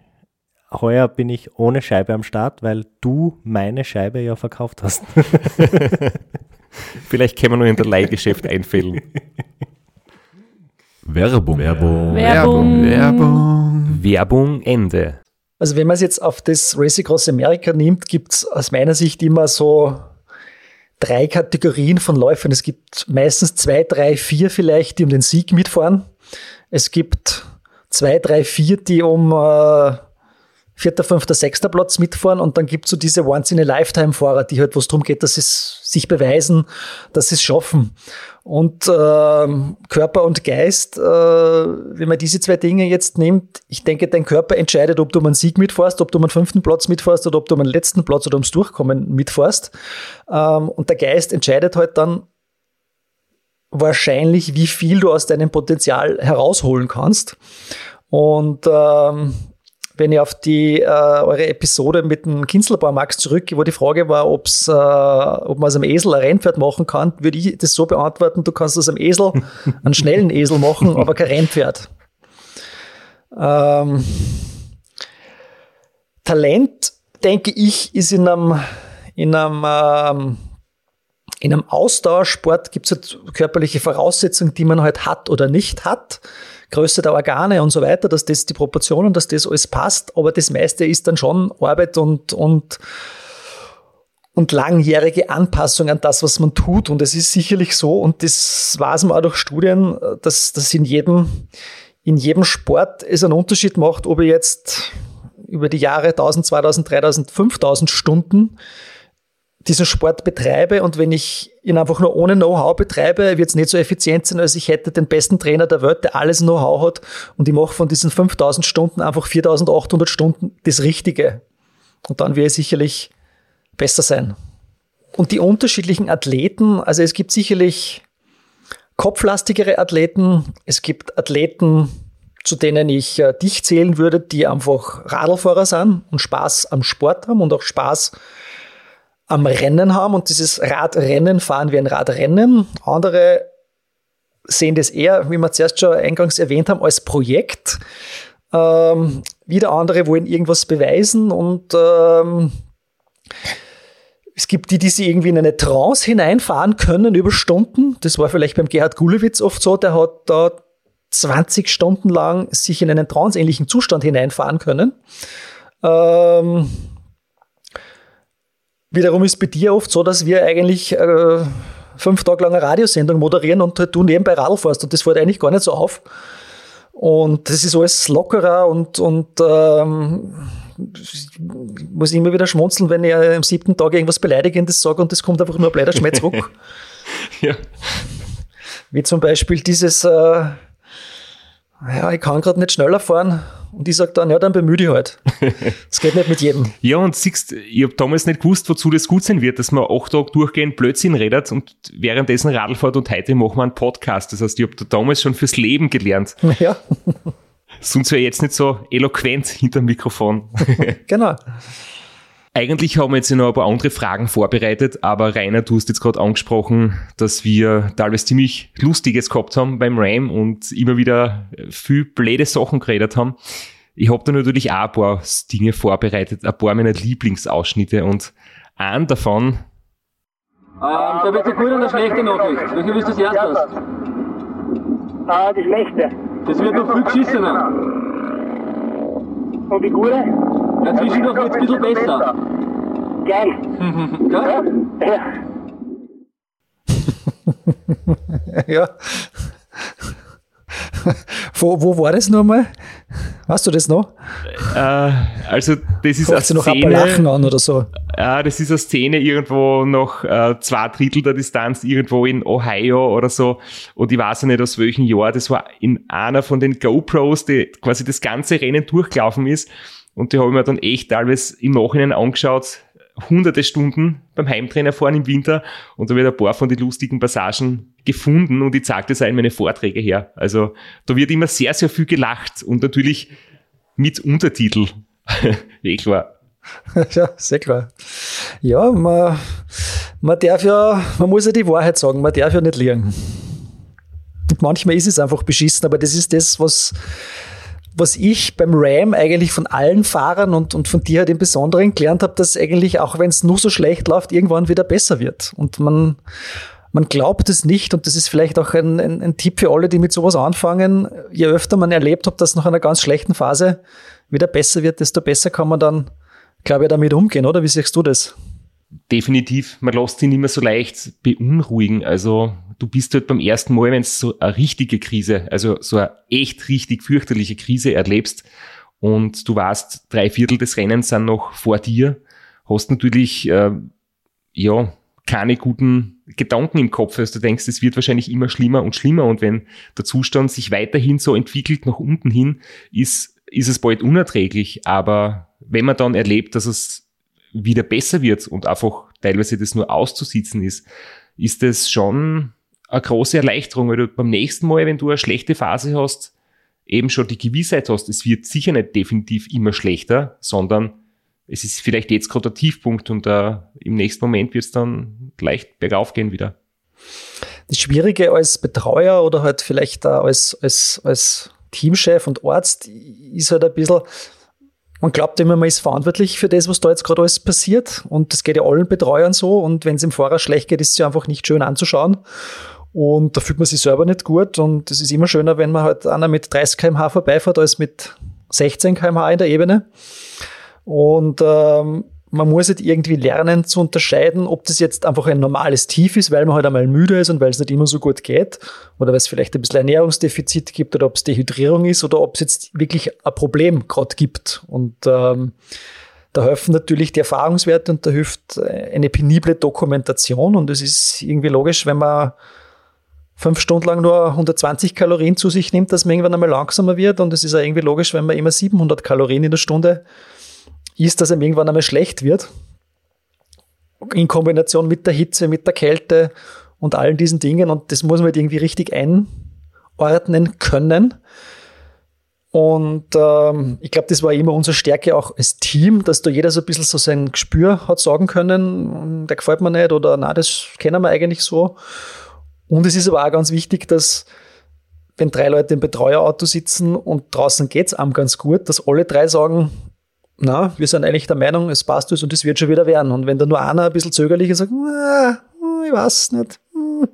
Heuer bin ich ohne Scheibe am Start, weil du meine Scheibe ja verkauft hast. Vielleicht können wir nur in der Leihgeschäft einfällen. Werbung. Werbung. Werbung. Werbung. Werbung Ende. Also wenn man es jetzt auf das Race Across America nimmt, gibt es aus meiner Sicht immer so drei Kategorien von Läufern. Es gibt meistens zwei, drei, vier vielleicht, die um den Sieg mitfahren. Es gibt zwei, drei, vier, die um äh, vierter, fünfter, sechster Platz mitfahren und dann gibt es so diese Once-in-a-Lifetime-Fahrer, die halt, wo es darum geht, dass sie sich beweisen, dass sie es schaffen. Und ähm, Körper und Geist, äh, wenn man diese zwei Dinge jetzt nimmt, ich denke, dein Körper entscheidet, ob du um einen Sieg mitfährst, ob du um einen fünften Platz mitfährst oder ob du um einen letzten Platz oder ums Durchkommen mitfährst. Ähm, und der Geist entscheidet halt dann wahrscheinlich, wie viel du aus deinem Potenzial herausholen kannst. Und ähm, wenn ich auf die äh, eure Episode mit dem Kinzelbauer Max zurück, wo die Frage war, ob's, äh, ob man aus einem Esel ein Rennpferd machen kann, würde ich das so beantworten, du kannst aus einem Esel einen schnellen Esel machen, aber kein Rennpferd. Ähm, Talent, denke ich, ist in einem, in einem ähm, in einem Ausdauersport gibt es halt körperliche Voraussetzungen, die man halt hat oder nicht hat. Größe der Organe und so weiter, dass das die Proportionen, dass das alles passt. Aber das meiste ist dann schon Arbeit und, und, und langjährige Anpassung an das, was man tut. Und es ist sicherlich so, und das weiß man auch durch Studien, dass, dass in jedem, in jedem Sport es einen Unterschied macht, ob ich jetzt über die Jahre 1000, 2000, 3000, 5000 Stunden diesen Sport betreibe und wenn ich ihn einfach nur ohne Know-how betreibe, wird es nicht so effizient sein, als ich hätte den besten Trainer der Welt, der alles Know-how hat und ich mache von diesen 5000 Stunden einfach 4800 Stunden das Richtige. Und dann wird es sicherlich besser sein. Und die unterschiedlichen Athleten, also es gibt sicherlich kopflastigere Athleten, es gibt Athleten, zu denen ich äh, dich zählen würde, die einfach Radlfahrer sind und Spaß am Sport haben und auch Spaß am Rennen haben und dieses Radrennen fahren wie ein Radrennen. Andere sehen das eher, wie wir zuerst schon eingangs erwähnt haben, als Projekt. Ähm, wieder andere wollen irgendwas beweisen und ähm, es gibt die, die sich irgendwie in eine Trance hineinfahren können über Stunden. Das war vielleicht beim Gerhard Gulewitz oft so, der hat da 20 Stunden lang sich in einen tranceähnlichen Zustand hineinfahren können. Ähm, Wiederum ist bei dir oft so, dass wir eigentlich äh, fünf Tage lang eine Radiosendung moderieren und halt du nebenbei Radl fährst und das fällt eigentlich gar nicht so auf. Und das ist alles lockerer und, und ähm, ich muss immer wieder schmunzeln, wenn ich am siebten Tag irgendwas Beleidigendes sage und das kommt einfach nur blöder Schmerz zurück. ja. Wie zum Beispiel dieses, äh, ja, ich kann gerade nicht schneller fahren und ich sage dann, ja, dann bemühe dich halt. Das geht nicht mit jedem. ja, und siehst, ich habe damals nicht gewusst, wozu das gut sein wird, dass man acht Tage durchgehend Blödsinn redet und währenddessen Radl fährt und heute machen wir einen Podcast. Das heißt, ich habe da damals schon fürs Leben gelernt. Ja. Sonst wäre jetzt nicht so eloquent hinter dem Mikrofon. genau. Eigentlich haben wir jetzt noch ein paar andere Fragen vorbereitet, aber Rainer, du hast jetzt gerade angesprochen, dass wir teilweise ziemlich Lustiges gehabt haben beim Ram und immer wieder viel blöde Sachen geredet haben. Ich habe da natürlich auch ein paar Dinge vorbereitet, ein paar meiner Lieblingsausschnitte und einen davon. Ähm, da wird eine gute und eine schlechte Nachricht. Welche willst du zuerst hast? Ah, die schlechte. Das wird noch viel geschissener. Und die gute? Ja, zwischendurch wird es ein bisschen besser. Geil. Ja? ja. wo, wo war das nochmal? Weißt du das noch? Äh, also, das ist eine noch Szene. Lachen an oder so. Ja, das ist eine Szene irgendwo noch äh, zwei Drittel der Distanz, irgendwo in Ohio oder so. Und ich weiß ja nicht aus welchem Jahr. Das war in einer von den GoPros, die quasi das ganze Rennen durchgelaufen ist. Und die habe ich mir dann echt teilweise im Nachhinein angeschaut, hunderte Stunden beim Heimtrainer fahren im Winter und da wird ein paar von den lustigen Passagen gefunden und ich zeige das auch in meine Vorträge her. Also da wird immer sehr, sehr viel gelacht und natürlich mit Untertitel. eh klar. Ja, sehr klar. Ja, man, man darf ja, man muss ja die Wahrheit sagen, man darf ja nicht liegen. Manchmal ist es einfach beschissen, aber das ist das, was, was ich beim Ram eigentlich von allen Fahrern und, und von dir halt im Besonderen gelernt habe, dass eigentlich auch wenn es nur so schlecht läuft, irgendwann wieder besser wird. Und man, man glaubt es nicht und das ist vielleicht auch ein, ein, ein Tipp für alle, die mit sowas anfangen. Je öfter man erlebt hat, dass nach einer ganz schlechten Phase wieder besser wird, desto besser kann man dann, glaube ich, damit umgehen, oder? Wie siehst du das? Definitiv. Man lässt sich nicht mehr so leicht beunruhigen. Also du bist halt beim ersten Mal, wenn es so eine richtige Krise, also so eine echt richtig fürchterliche Krise erlebst und du weißt, drei Viertel des Rennens sind noch vor dir, hast natürlich, äh, ja, keine guten Gedanken im Kopf, also du denkst, es wird wahrscheinlich immer schlimmer und schlimmer und wenn der Zustand sich weiterhin so entwickelt nach unten hin, ist, ist es bald unerträglich, aber wenn man dann erlebt, dass es wieder besser wird und einfach teilweise das nur auszusitzen ist, ist es schon eine große Erleichterung, weil du beim nächsten Mal, wenn du eine schlechte Phase hast, eben schon die Gewissheit hast, es wird sicher nicht definitiv immer schlechter, sondern es ist vielleicht jetzt gerade der Tiefpunkt und uh, im nächsten Moment wird es dann leicht bergauf gehen wieder. Das Schwierige als Betreuer oder halt vielleicht als, als, als Teamchef und Arzt ist halt ein bisschen, man glaubt immer, man ist verantwortlich für das, was da jetzt gerade alles passiert. Und das geht ja allen Betreuern so. Und wenn es im Fahrer schlecht geht, ist es ja einfach nicht schön anzuschauen. Und da fühlt man sich selber nicht gut. Und es ist immer schöner, wenn man halt einer mit 30 km/h vorbeifährt, als mit 16 km/h in der Ebene. Und ähm, man muss halt irgendwie lernen zu unterscheiden, ob das jetzt einfach ein normales Tief ist, weil man halt einmal müde ist und weil es nicht immer so gut geht, oder weil es vielleicht ein bisschen Ernährungsdefizit gibt oder ob es Dehydrierung ist oder ob es jetzt wirklich ein Problem gerade gibt. Und ähm, da helfen natürlich die Erfahrungswerte und da hilft eine penible Dokumentation und es ist irgendwie logisch, wenn man fünf Stunden lang nur 120 Kalorien zu sich nimmt, dass man irgendwann einmal langsamer wird und es ist auch irgendwie logisch, wenn man immer 700 Kalorien in der Stunde ist, dass einem irgendwann einmal schlecht wird. In Kombination mit der Hitze, mit der Kälte und allen diesen Dingen. Und das muss man halt irgendwie richtig einordnen können. Und ähm, ich glaube, das war immer unsere Stärke auch als Team, dass da jeder so ein bisschen so sein Gespür hat sagen können, der gefällt mir nicht oder na, das kennen wir eigentlich so. Und es ist aber auch ganz wichtig, dass wenn drei Leute im Betreuerauto sitzen und draußen geht's einem ganz gut, dass alle drei sagen, na, wir sind eigentlich der Meinung, es passt uns und es wird schon wieder werden. Und wenn da nur einer ein bisschen zögerlich ist und sagt, ah, ich weiß nicht, hm,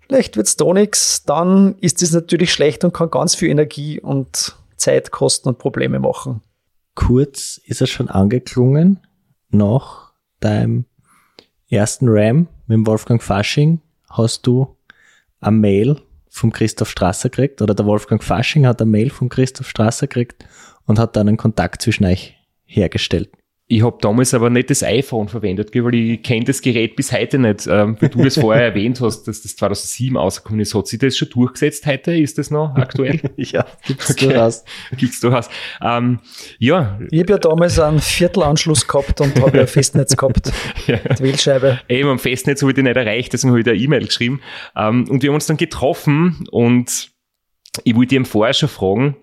vielleicht wird's da nichts, dann ist das natürlich schlecht und kann ganz viel Energie und Zeit kosten und Probleme machen. Kurz ist er schon angeklungen nach deinem ersten Ram mit Wolfgang Fasching hast du eine Mail vom Christoph Strasser gekriegt oder der Wolfgang Fasching hat eine Mail vom Christoph Strasser gekriegt und hat dann einen Kontakt zwischen euch hergestellt. Ich habe damals aber nicht das iPhone verwendet, weil ich kenne das Gerät bis heute nicht. Ähm, wie du das vorher erwähnt hast, dass das 2007 ausgekommen ist. Hat sich das schon durchgesetzt heute? Ist das noch aktuell? ja, gibt's okay. durchaus. Gibt's durchaus. Ähm, ja. Ich habe ja damals einen Viertelanschluss gehabt und habe ja ein Festnetz gehabt. ja. Die Wählscheibe. Eben, am Festnetz habe ich die nicht erreicht, deswegen habe ich da E-Mail geschrieben. Ähm, und wir haben uns dann getroffen und ich wollte ihm vorher schon fragen,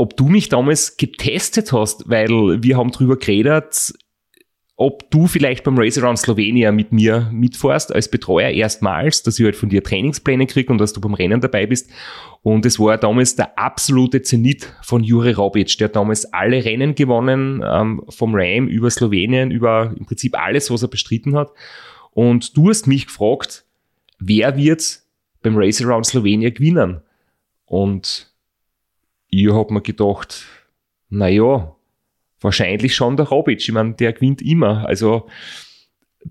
ob du mich damals getestet hast, weil wir haben drüber geredet, ob du vielleicht beim Race Around Slovenia mit mir mitfährst als Betreuer erstmals, dass ich halt von dir Trainingspläne kriege und dass du beim Rennen dabei bist. Und es war damals der absolute Zenit von Jure Robic. Der damals alle Rennen gewonnen, ähm, vom Ram über Slowenien, über im Prinzip alles, was er bestritten hat. Und du hast mich gefragt, wer wird beim Race Around Slovenia gewinnen? Und ich hab mir gedacht, na ja, wahrscheinlich schon der Robic. Ich meine, der gewinnt immer. Also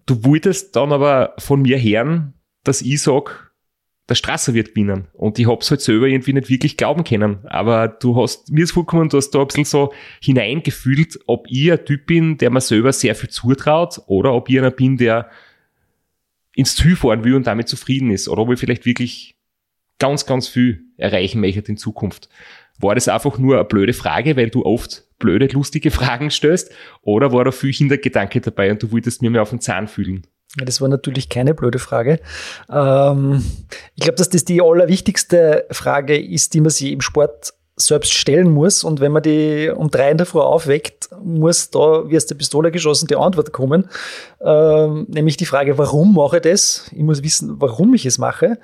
du wolltest dann aber von mir hören, dass ich sag, der Strasser wird gewinnen. Und ich hab's halt selber irgendwie nicht wirklich glauben können. Aber du hast, mir ist vorgekommen, du hast da ein bisschen so hineingefühlt, ob ich ein Typ bin, der mir selber sehr viel zutraut, oder ob ich einer bin, der ins Ziel fahren will und damit zufrieden ist. Oder ob ich vielleicht wirklich ganz, ganz viel erreichen möchte in Zukunft. War das einfach nur eine blöde Frage, weil du oft blöde, lustige Fragen stößt? Oder war da viel Hintergedanke dabei und du wolltest mir mehr auf den Zahn fühlen? Ja, das war natürlich keine blöde Frage. Ähm, ich glaube, dass das die allerwichtigste Frage ist, die man sich im Sport selbst stellen muss. Und wenn man die um drei in der Früh aufweckt, muss da wie aus der Pistole geschossen die Antwort kommen. Ähm, nämlich die Frage, warum mache ich das? Ich muss wissen, warum ich es mache.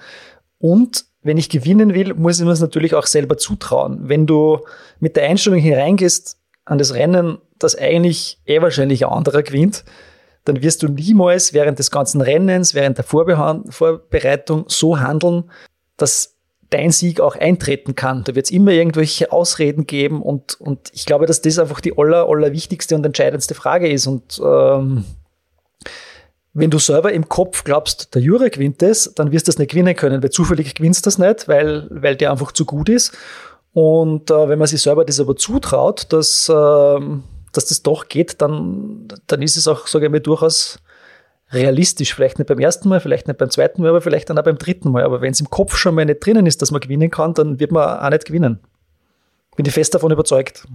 Und wenn ich gewinnen will, muss ich mir es natürlich auch selber zutrauen. Wenn du mit der Einstellung hineingehst an das Rennen, dass eigentlich eh wahrscheinlich ein anderer gewinnt, dann wirst du niemals während des ganzen Rennens, während der Vorbereitung so handeln, dass dein Sieg auch eintreten kann. Da wird es immer irgendwelche Ausreden geben und, und ich glaube, dass das einfach die aller, aller wichtigste und entscheidendste Frage ist. Und ähm, wenn du selber im Kopf glaubst, der Jure gewinnt das, dann wirst du das nicht gewinnen können, weil zufällig gewinnst du das nicht, weil, weil der einfach zu gut ist. Und äh, wenn man sich selber das aber zutraut, dass, äh, dass das doch geht, dann, dann ist es auch, sage ich mal, durchaus realistisch. Vielleicht nicht beim ersten Mal, vielleicht nicht beim zweiten Mal, aber vielleicht dann auch beim dritten Mal. Aber wenn es im Kopf schon mal nicht drinnen ist, dass man gewinnen kann, dann wird man auch nicht gewinnen. Bin ich fest davon überzeugt.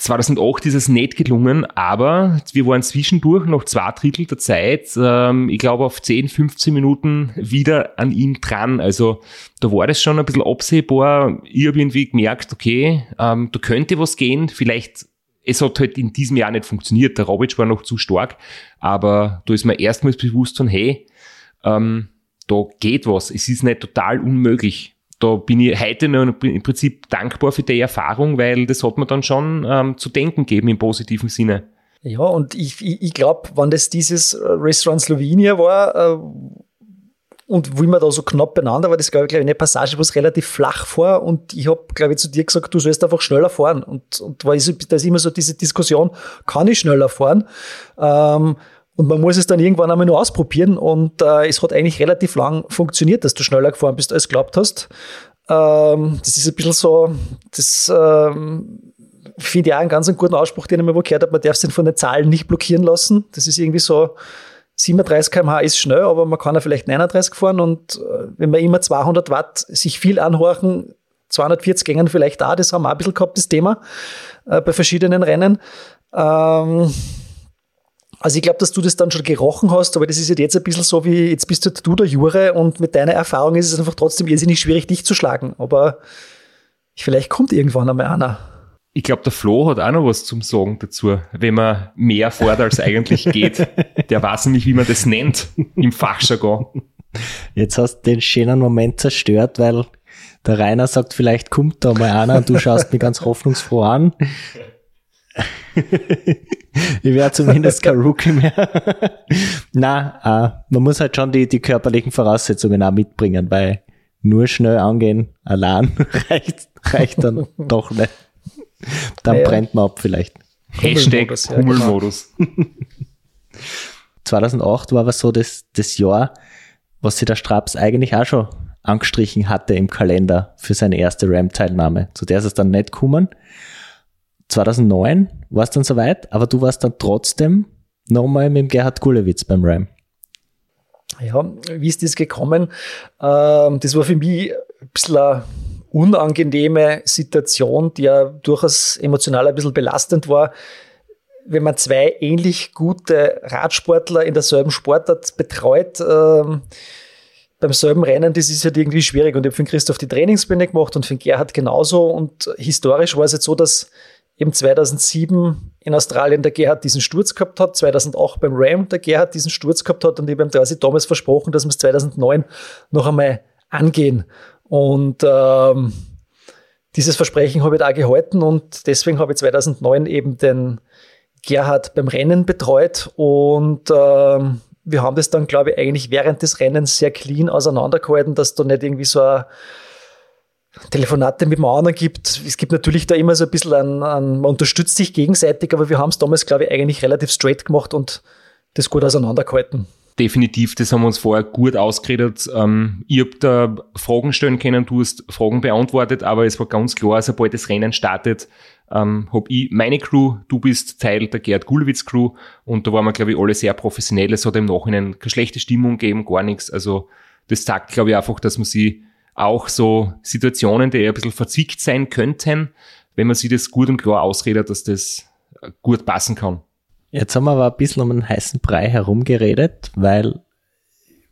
2008 ist es nicht gelungen, aber wir waren zwischendurch noch zwei Drittel der Zeit, ähm, ich glaube auf 10, 15 Minuten wieder an ihm dran. Also da war das schon ein bisschen absehbar. Ich habe irgendwie gemerkt, okay, ähm, da könnte was gehen. Vielleicht, es hat halt in diesem Jahr nicht funktioniert. Der Robic war noch zu stark, aber da ist mir erstmals bewusst von, hey, ähm, da geht was. Es ist nicht total unmöglich da bin ich heute noch im Prinzip dankbar für die Erfahrung, weil das hat mir dann schon ähm, zu denken gegeben im positiven Sinne. Ja, und ich, ich, ich glaube, wenn das dieses äh, Restaurant Slovenia war, äh, und wie man da so knapp beieinander war, das glaube ich, eine Passage, wo es relativ flach war und ich habe, glaube ich, zu dir gesagt, du sollst einfach schneller fahren und, und da ist immer so diese Diskussion, kann ich schneller fahren? Ähm, und man muss es dann irgendwann einmal nur ausprobieren und äh, es hat eigentlich relativ lang funktioniert, dass du schneller gefahren bist, als du glaubt hast. Ähm, das ist ein bisschen so, das ähm, finde ich auch einen ganz guten Ausspruch, den ich mal gehört habe, man darf sich von den Zahlen nicht blockieren lassen. Das ist irgendwie so, 37 km/h ist schnell, aber man kann ja vielleicht 39 fahren und äh, wenn man immer 200 Watt sich viel anhorchen, 240 gängen vielleicht auch, das haben wir auch ein bisschen gehabt, das Thema, äh, bei verschiedenen Rennen. Ähm, also ich glaube, dass du das dann schon gerochen hast, aber das ist jetzt ein bisschen so wie, jetzt bist du der Jure und mit deiner Erfahrung ist es einfach trotzdem irrsinnig schwierig, dich zu schlagen. Aber vielleicht kommt irgendwann einmal einer. Ich glaube, der Flo hat auch noch was zum Sagen dazu, wenn man mehr fährt, als eigentlich geht. Der weiß nämlich, wie man das nennt im Fachjargon. Jetzt hast du den schönen Moment zerstört, weil der Rainer sagt, vielleicht kommt da mal einer und du schaust mich ganz hoffnungsfroh an. ich wäre zumindest kein Rookie mehr. Na, äh, man muss halt schon die, die körperlichen Voraussetzungen auch mitbringen, weil nur schnell angehen allein reicht, reicht dann doch nicht. Dann ja, brennt man ab vielleicht. Hashtag Hummelmodus. 2008 war aber so das, das Jahr, was sich der Straps eigentlich auch schon angestrichen hatte im Kalender für seine erste RAM-Teilnahme. Zu der ist es dann nicht gekommen. 2009 war es dann soweit, aber du warst dann trotzdem nochmal mit dem Gerhard Gulewitz beim RAM. Ja, wie ist das gekommen? Ähm, das war für mich ein bisschen unangenehme Situation, die ja durchaus emotional ein bisschen belastend war, wenn man zwei ähnlich gute Radsportler in derselben Sportart betreut, ähm, beim selben Rennen, das ist halt irgendwie schwierig. Und ich habe für den Christoph die Trainingspläne gemacht und für den Gerhard genauso. Und historisch war es jetzt so, dass eben 2007 in Australien der Gerhard diesen Sturz gehabt hat, 2008 beim Ram der Gerhard diesen Sturz gehabt hat und ich habe ihm damals versprochen, dass wir es 2009 noch einmal angehen. Und ähm, dieses Versprechen habe ich da gehalten und deswegen habe ich 2009 eben den Gerhard beim Rennen betreut und ähm, wir haben das dann, glaube ich, eigentlich während des Rennens sehr clean auseinandergehalten, dass da nicht irgendwie so ein Telefonate mit dem anderen gibt. Es gibt natürlich da immer so ein bisschen an, an man unterstützt sich gegenseitig, aber wir haben es damals, glaube ich, eigentlich relativ straight gemacht und das gut auseinandergehalten definitiv, das haben wir uns vorher gut ausgeredet. Ähm, ich habe da Fragen stellen können, du hast Fragen beantwortet, aber es war ganz klar, sobald das Rennen startet, ähm, habe ich meine Crew, du bist Teil der Gerd Gulwitz Crew und da waren wir, glaube ich, alle sehr professionell. Es hat im Nachhinein keine schlechte Stimmung gegeben, gar nichts. Also das sagt, glaube ich, einfach, dass man sie auch so Situationen, die ein bisschen verzwickt sein könnten, wenn man sich das gut und klar ausredet, dass das gut passen kann. Jetzt haben wir aber ein bisschen um einen heißen Brei herumgeredet, weil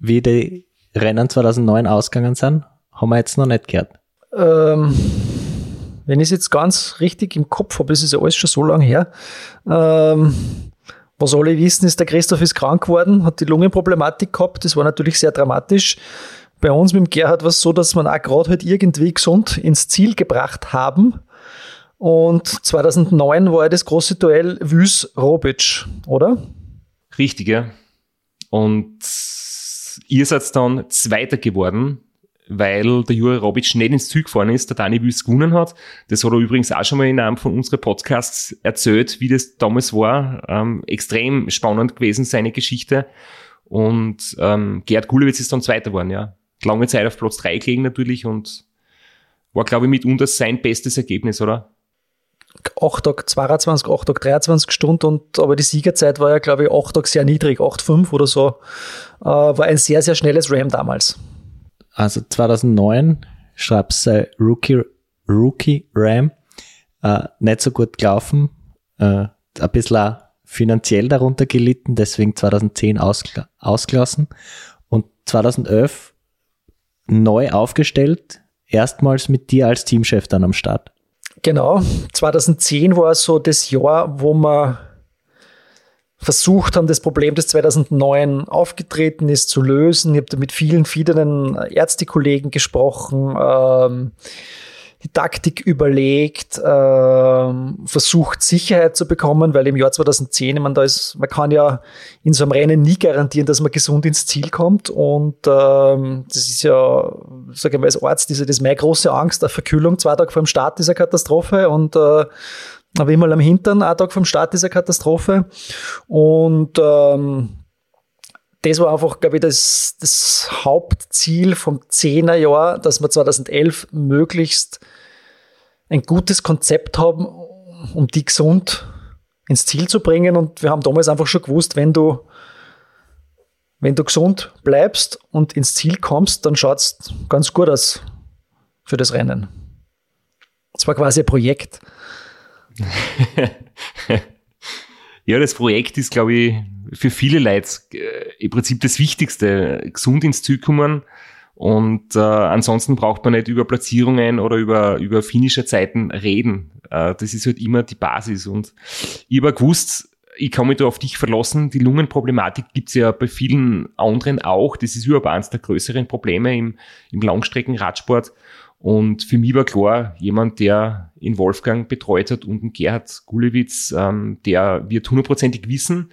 wie die Rennen 2009 ausgegangen sind, haben wir jetzt noch nicht gehört. Ähm, wenn ich es jetzt ganz richtig im Kopf habe, das ist ja alles schon so lange her. Ähm, was alle wissen, ist, der Christoph ist krank geworden, hat die Lungenproblematik gehabt. Das war natürlich sehr dramatisch. Bei uns mit dem Gerhard war es so, dass wir auch gerade halt irgendwie gesund ins Ziel gebracht haben. Und 2009 war ja das große Duell Wüs-Robic, oder? Richtig, ja. Und ihr seid dann Zweiter geworden, weil der Juri Robic nicht ins Ziel gefahren ist, der Dani Wüs gewonnen hat. Das hat er übrigens auch schon mal in einem von unseren Podcasts erzählt, wie das damals war. Ähm, extrem spannend gewesen, seine Geschichte. Und ähm, Gerd Gulewitz ist dann Zweiter geworden, ja. Lange Zeit auf Platz 3 gelegen natürlich und war, glaube ich, mitunter sein bestes Ergebnis, oder? 8 Tag 22, 8 Tag 23 Stunden und aber die Siegerzeit war ja, glaube ich, 8 Tag sehr niedrig, 8,5 oder so. Äh, war ein sehr, sehr schnelles Ram damals. Also 2009 schreibst du Rookie, Rookie Ram äh, nicht so gut gelaufen, äh, ein bisschen finanziell darunter gelitten, deswegen 2010 ausgl ausgelassen und 2011 neu aufgestellt, erstmals mit dir als Teamchef dann am Start. Genau, 2010 war so das Jahr, wo wir versucht haben, das Problem, das 2009 aufgetreten ist, zu lösen. Ich habe mit vielen, vielen Ärztekollegen gesprochen, ähm, die Taktik überlegt, ähm, versucht Sicherheit zu bekommen, weil im Jahr 2010, ich meine, da ist, man kann ja in so einem Rennen nie garantieren, dass man gesund ins Ziel kommt und ähm, das ist ja, sage ich mal als Arzt, ist ja das meine große Angst, eine Verkühlung zwei Tage vor dem Start dieser Katastrophe und äh, aber immer am Hintern, ein Tag vom Start dieser Katastrophe. Und ähm, das war einfach, glaube ich, das, das Hauptziel vom Zehnerjahr, dass wir 2011 möglichst ein gutes Konzept haben, um die gesund ins Ziel zu bringen. Und wir haben damals einfach schon gewusst, wenn du, wenn du gesund bleibst und ins Ziel kommst, dann schaut es ganz gut aus für das Rennen. Das war quasi ein Projekt. ja, das Projekt ist, glaube ich, für viele Leute äh, im Prinzip das Wichtigste, gesund ins Ziel kommen. Und äh, ansonsten braucht man nicht über Platzierungen oder über, über finnische Zeiten reden. Äh, das ist halt immer die Basis. Und ich habe gewusst, ich kann mich da auf dich verlassen. Die Lungenproblematik gibt's ja bei vielen anderen auch. Das ist überhaupt eines der größeren Probleme im, im Langstreckenradsport. Und für mich war klar, jemand, der in Wolfgang betreut hat und Gerhard Gulewitz, ähm, der wird hundertprozentig wissen,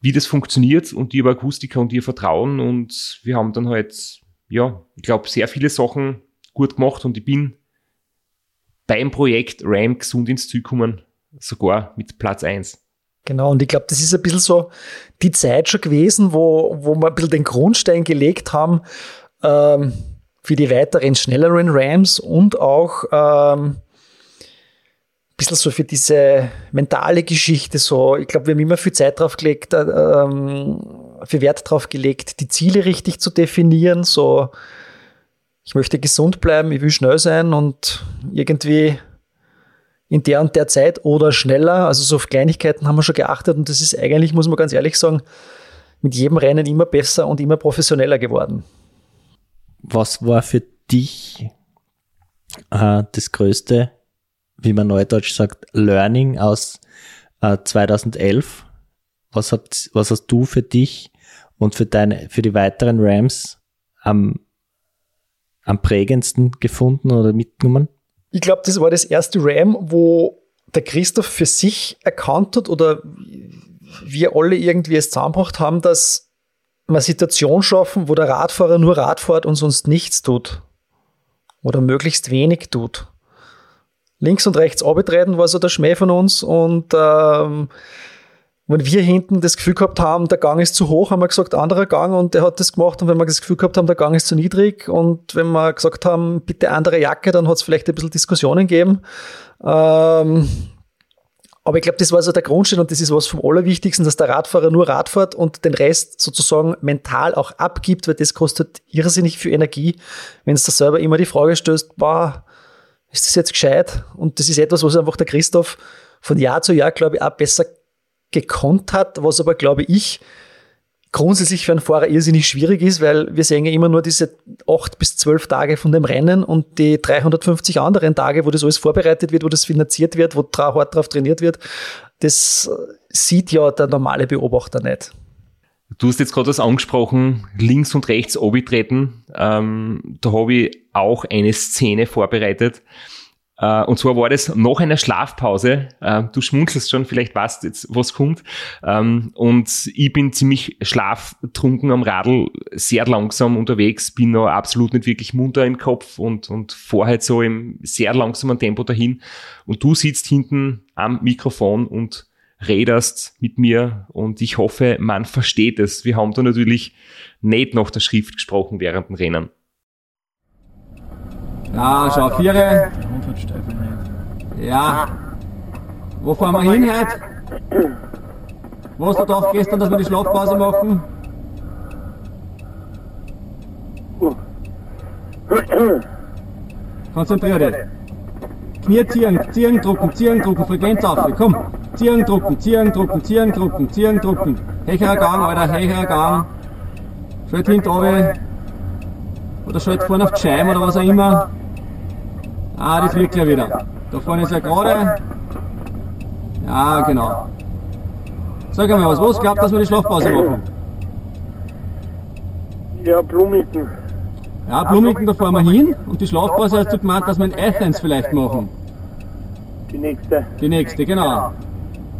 wie das funktioniert. Und die aber Akustiker und ihr vertrauen. Und wir haben dann halt, ja, ich glaube, sehr viele Sachen gut gemacht. Und ich bin beim Projekt RAM gesund ins Ziel gekommen, sogar mit Platz eins. Genau, und ich glaube, das ist ein bisschen so die Zeit schon gewesen, wo, wo wir ein bisschen den Grundstein gelegt haben, ähm, für die weiteren schnelleren Rams und auch ähm, ein bisschen so für diese mentale Geschichte so. Ich glaube, wir haben immer viel Zeit drauf gelegt, äh, ähm, viel Wert drauf gelegt, die Ziele richtig zu definieren. So, ich möchte gesund bleiben, ich will schnell sein und irgendwie in der und der Zeit oder schneller. Also so auf Kleinigkeiten haben wir schon geachtet und das ist eigentlich, muss man ganz ehrlich sagen, mit jedem Rennen immer besser und immer professioneller geworden was war für dich äh, das größte, wie man neudeutsch sagt, Learning aus äh, 2011? Was, habt, was hast du für dich und für deine, für die weiteren Rams am, am prägendsten gefunden oder mitgenommen? Ich glaube, das war das erste Ram, wo der Christoph für sich erkannt hat oder wir alle irgendwie es zusammengebracht haben, dass eine Situation schaffen, wo der Radfahrer nur Rad fährt und sonst nichts tut. Oder möglichst wenig tut. Links und rechts abgetreten war so der Schmäh von uns und ähm, wenn wir hinten das Gefühl gehabt haben, der Gang ist zu hoch, haben wir gesagt, anderer Gang und der hat das gemacht und wenn wir das Gefühl gehabt haben, der Gang ist zu niedrig und wenn wir gesagt haben, bitte andere Jacke, dann hat es vielleicht ein bisschen Diskussionen gegeben. Ähm, aber ich glaube, das war so der Grundstein und das ist was vom Allerwichtigsten, dass der Radfahrer nur Rad fährt und den Rest sozusagen mental auch abgibt, weil das kostet irrsinnig viel Energie, wenn es da selber immer die Frage stößt, boah, ist das jetzt gescheit? Und das ist etwas, was einfach der Christoph von Jahr zu Jahr, glaube ich, auch besser gekonnt hat, was aber, glaube ich, grundsätzlich für einen Fahrer irrsinnig schwierig ist, weil wir sehen ja immer nur diese acht bis zwölf Tage von dem Rennen und die 350 anderen Tage, wo das alles vorbereitet wird, wo das finanziert wird, wo hart drauf trainiert wird, das sieht ja der normale Beobachter nicht. Du hast jetzt gerade das angesprochen, links und rechts obitreten. Ähm, da habe ich auch eine Szene vorbereitet. Uh, und zwar war das nach einer Schlafpause. Uh, du schmunzelst schon, vielleicht weißt jetzt, was kommt. Ähm, und ich bin ziemlich schlaftrunken am Radl, sehr langsam unterwegs, bin noch absolut nicht wirklich munter im Kopf und, und fahr halt so im sehr langsamen Tempo dahin. Und du sitzt hinten am Mikrofon und redest mit mir und ich hoffe, man versteht es. Wir haben da natürlich nicht nach der Schrift gesprochen während dem Rennen. Ja, schau, Viere. Ja. Wo fahren wir hin heute? Wo hast du gedacht gestern, dass wir die Schlafpause machen? Konzentrier dich. Knie ziehen, ziehen, drucken, ziehen, drucken, Frequenz auf, komm. Ziehen, drucken, ziehen, drucken, ziehen, drucken, ziehen, drucken. Hecherer Gang, Alter, hecherer Gang. Schalt hinten runter. Oder schalt vorne auf die Scheibe oder was auch immer. Ah, das wirkt ja wieder. Da vorne ist ja gerade. Ja, genau. Sag einmal was, was glaubt, dass wir die Schlafpause machen? Ja, Blumiken. Ja, Blumigen, da fahren wir hin und die Schlafpause hast du gemeint, dass wir in Athens vielleicht machen. Die nächste. Die nächste, genau.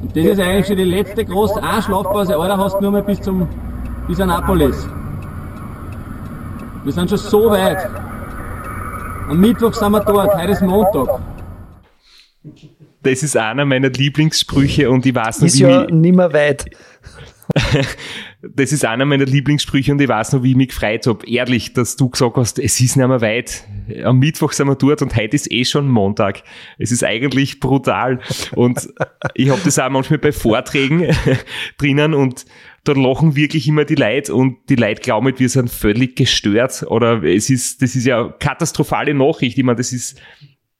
Und das ist eigentlich schon die letzte große eine Schlafpause, Alter, hast du nur mal bis zum, bis Annapolis. Wir sind schon so weit. Am Mittwoch sind wir dort, heute ist Montag. Das ist einer meiner Lieblingssprüche und ich weiß noch, Ist wie ja mich- nimmer weit. das ist einer meiner Lieblingssprüche und ich weiß noch, wie ich mich gefreut habe. Ehrlich, dass du gesagt hast, es ist nicht mehr weit. Am Mittwoch sind wir dort und heute ist eh schon Montag. Es ist eigentlich brutal. Und ich habe das auch manchmal bei Vorträgen drinnen und da lachen wirklich immer die Leute und die Leute glauben, wir sind völlig gestört oder es ist, das ist ja katastrophale Nachricht. Ich meine, das ist,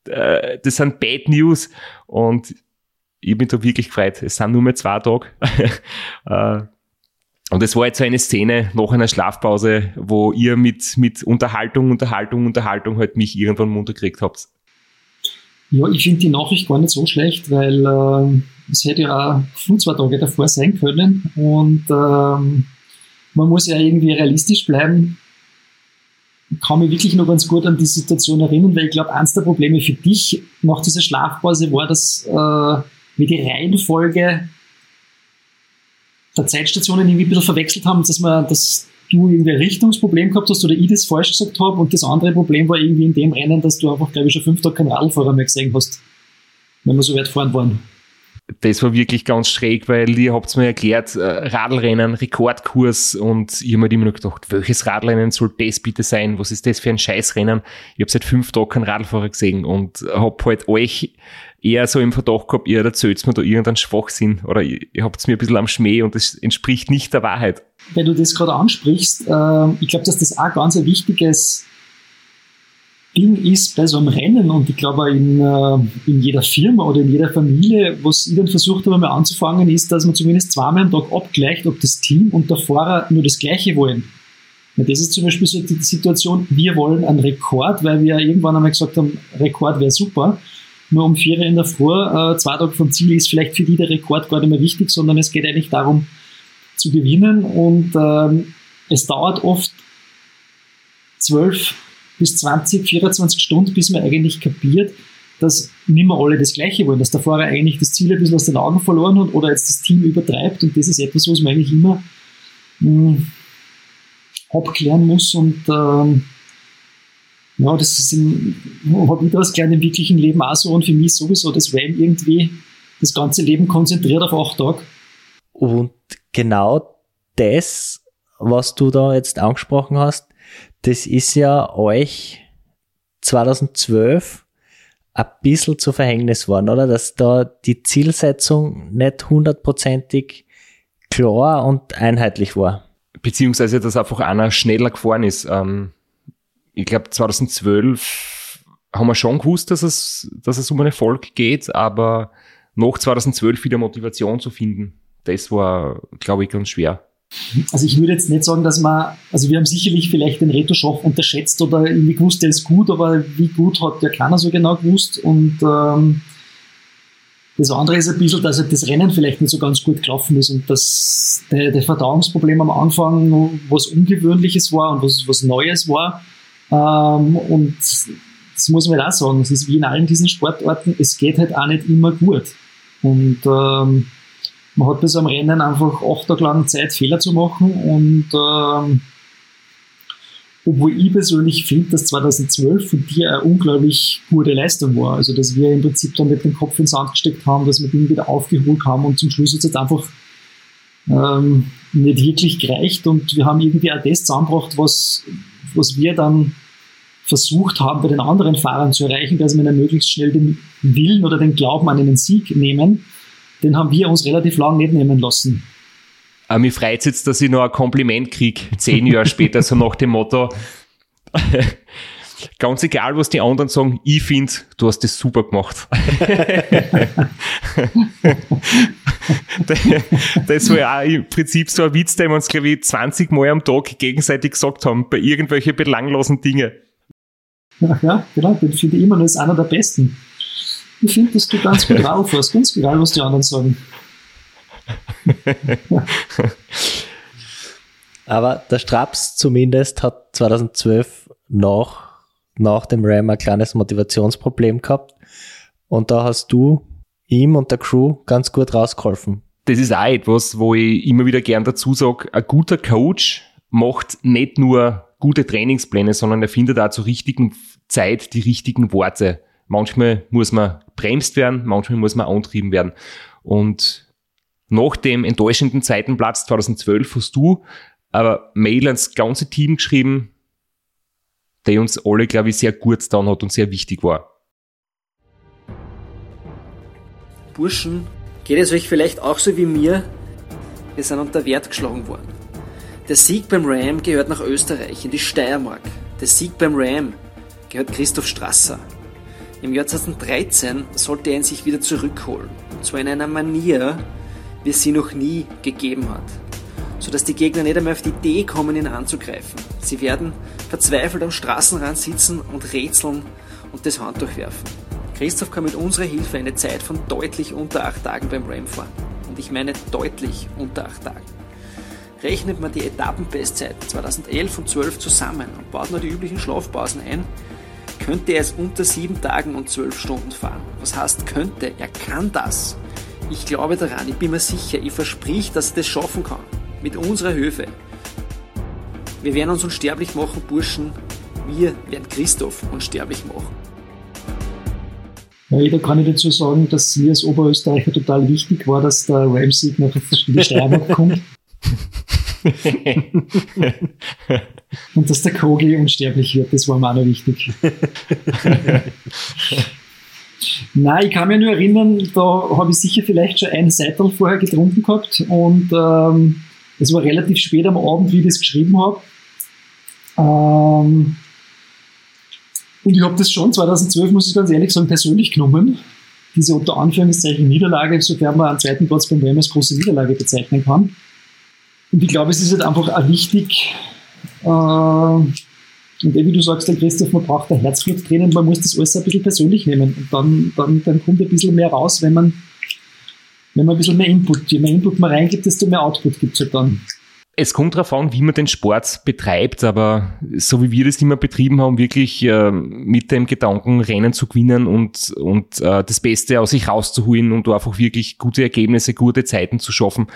äh, das sind Bad News und ich bin da wirklich gefreut. Es sind nur mehr zwei Tage. Äh, und es war jetzt so eine Szene nach einer Schlafpause, wo ihr mit, mit Unterhaltung, Unterhaltung, Unterhaltung halt mich irgendwann munter gekriegt habt. Ja, ich finde die Nachricht gar nicht so schlecht, weil ähm, es hätte ja viel zwei Tage davor sein können und ähm, man muss ja irgendwie realistisch bleiben. Ich kann mich wirklich noch ganz gut an die Situation erinnern, weil ich glaube, eins der Probleme für dich nach dieser Schlafpause war, dass äh, wir die Reihenfolge der Zeitstationen irgendwie ein bisschen verwechselt haben, dass man, dass du irgendwie ein Richtungsproblem gehabt hast oder ich das falsch gesagt habe und das andere Problem war irgendwie in dem Rennen, dass du einfach, glaube ich, schon fünf Tage keinen Radfahrer mehr gesehen hast, wenn wir so weit fahren waren. Das war wirklich ganz schräg, weil ihr habt mir erklärt, äh, Radlrennen, Rekordkurs und ich habe mir halt immer noch gedacht, welches Radlrennen soll das bitte sein? Was ist das für ein Scheißrennen? Ich habe seit fünf Tagen keinen Radlfahrer gesehen und habe halt euch eher so im Verdacht gehabt, ihr erzählt mir da irgendeinen Schwachsinn oder ihr, habt mir ein bisschen am Schmäh und das entspricht nicht der Wahrheit. Wenn du das gerade ansprichst, äh, ich glaube, dass das auch ganz ein wichtiges Ding ist bei so einem Rennen und ich glaube in, äh, in jeder Firma oder in jeder Familie, was ich dann versucht habe mal anzufangen, ist, dass man zumindest zweimal am Tag abgleicht, ob das Team und der Fahrer nur das Gleiche wollen. Das ist zum Beispiel so die Situation, wir wollen einen Rekord, weil wir irgendwann einmal gesagt haben, Rekord wäre super. Nur um vier in der Früh, äh, zwei Tage vom Ziel ist vielleicht für die der Rekord gar nicht mehr wichtig, sondern es geht eigentlich darum, zu gewinnen und ähm, es dauert oft 12 bis 20, 24 Stunden, bis man eigentlich kapiert, dass nicht mehr alle das Gleiche wollen, dass der Fahrer eigentlich das Ziel ein bisschen aus den Augen verloren hat oder jetzt das Team übertreibt. Und das ist etwas, was man eigentlich immer mh, abklären muss. Und ähm, ja, das ist im, habe ich das gelernt im wirklichen Leben auch so. Und für mich sowieso, dass wenn irgendwie das ganze Leben konzentriert auf acht Tage. Und genau das, was du da jetzt angesprochen hast, das ist ja euch 2012 ein bisschen zu Verhängnis worden, oder? Dass da die Zielsetzung nicht hundertprozentig klar und einheitlich war. Beziehungsweise, dass einfach einer schneller gefahren ist. Ähm, ich glaube, 2012 haben wir schon gewusst, dass es, dass es um einen Erfolg geht, aber nach 2012 wieder Motivation zu finden, das war, glaube ich, ganz schwer. Also ich würde jetzt nicht sagen, dass man, also wir haben sicherlich vielleicht den Reto-Schach unterschätzt oder irgendwie gewusst, der ist gut, aber wie gut hat der keiner so genau gewusst und ähm, das andere ist ein bisschen, dass halt das Rennen vielleicht nicht so ganz gut gelaufen ist und dass der, der Verdauungsproblem am Anfang was Ungewöhnliches war und was, was Neues war. Ähm, und das muss man halt auch sagen, es ist wie in allen diesen Sportarten, es geht halt auch nicht immer gut. Und ähm, man hat so einem Rennen einfach acht Tage lang Zeit, Fehler zu machen und ähm, obwohl ich persönlich finde, dass 2012 von dir eine unglaublich gute Leistung war. Also, dass wir im Prinzip dann mit dem Kopf ins Sand gesteckt haben, dass wir den wieder aufgeholt haben und zum Schluss hat es jetzt einfach ähm, nicht wirklich gereicht und wir haben irgendwie auch das zusammengebracht, was, was wir dann versucht haben, bei den anderen Fahrern zu erreichen, dass wir dann möglichst schnell den Willen oder den Glauben an einen Sieg nehmen. Den haben wir uns relativ lang nicht nehmen lassen. Aber mich freut jetzt, dass ich noch ein Kompliment kriege, zehn Jahre später, so nach dem Motto, ganz egal, was die anderen sagen, ich finde, du hast das super gemacht. das war ja auch im Prinzip so ein Witz, den wir uns, glaube ich, 20 Mal am Tag gegenseitig gesagt haben, bei irgendwelchen belanglosen Dingen. Ja, genau, den finde ich immer noch als einer der besten. Ich finde, dass du ganz gut drauf hast, ganz egal, was die anderen sagen. Aber der Straps zumindest hat 2012 nach, nach dem Ram ein kleines Motivationsproblem gehabt. Und da hast du ihm und der Crew ganz gut rausgeholfen. Das ist auch etwas, wo ich immer wieder gern dazu sage, ein guter Coach macht nicht nur gute Trainingspläne, sondern er findet auch zur richtigen Zeit die richtigen Worte. Manchmal muss man bremst werden, manchmal muss man antrieben werden. Und nach dem enttäuschenden Zeitenplatz 2012 hast du aber Mail ans ganze Team geschrieben, der uns alle, glaube ich, sehr gut getan hat und sehr wichtig war. Burschen, geht es euch vielleicht auch so wie mir? Wir sind unter Wert geschlagen worden. Der Sieg beim Ram gehört nach Österreich, in die Steiermark. Der Sieg beim Ram gehört Christoph Strasser. Im Jahr 2013 sollte er ihn sich wieder zurückholen. Und zwar in einer Manier, wie es sie noch nie gegeben hat. Sodass die Gegner nicht einmal auf die Idee kommen, ihn anzugreifen. Sie werden verzweifelt am Straßenrand sitzen und rätseln und das Handtuch werfen. Christoph kann mit unserer Hilfe eine Zeit von deutlich unter acht Tagen beim Ram fahren. Und ich meine deutlich unter acht Tagen. Rechnet man die Etappenbestzeit 2011 und 12 zusammen und baut nur die üblichen Schlafpausen ein, könnte er es unter sieben Tagen und zwölf Stunden fahren. Was heißt könnte? Er kann das. Ich glaube daran, ich bin mir sicher, ich versprich, dass er das schaffen kann. Mit unserer Hilfe. Wir werden uns unsterblich machen, Burschen. Wir werden Christoph unsterblich machen. Ja, da kann ich dazu sagen, dass mir als Oberösterreicher total wichtig war, dass der Ramsieg nach der Steiermark kommt. Und dass der Kogel unsterblich wird, das war mir auch noch wichtig. Nein, ich kann mich nur erinnern, da habe ich sicher vielleicht schon einen Seitel vorher getrunken gehabt und ähm, es war relativ spät am Abend, wie ich das geschrieben habe. Ähm, und ich habe das schon 2012, muss ich ganz ehrlich sagen, persönlich genommen. Diese unter Anführungszeichen Niederlage, sofern man einen zweiten Platz beim WM als große Niederlage bezeichnen kann. Und ich glaube, es ist halt einfach auch wichtig, und wie du sagst, der Christoph, man braucht ein Herzbluttränen, man muss das alles ein bisschen persönlich nehmen. Und dann, dann, dann kommt ein bisschen mehr raus, wenn man, wenn man ein bisschen mehr Input, je mehr Input man reingibt, desto mehr Output gibt es halt dann. Es kommt darauf an, wie man den Sport betreibt, aber so wie wir das immer betrieben haben, wirklich äh, mit dem Gedanken, Rennen zu gewinnen und, und äh, das Beste aus sich rauszuholen und einfach wirklich gute Ergebnisse, gute Zeiten zu schaffen,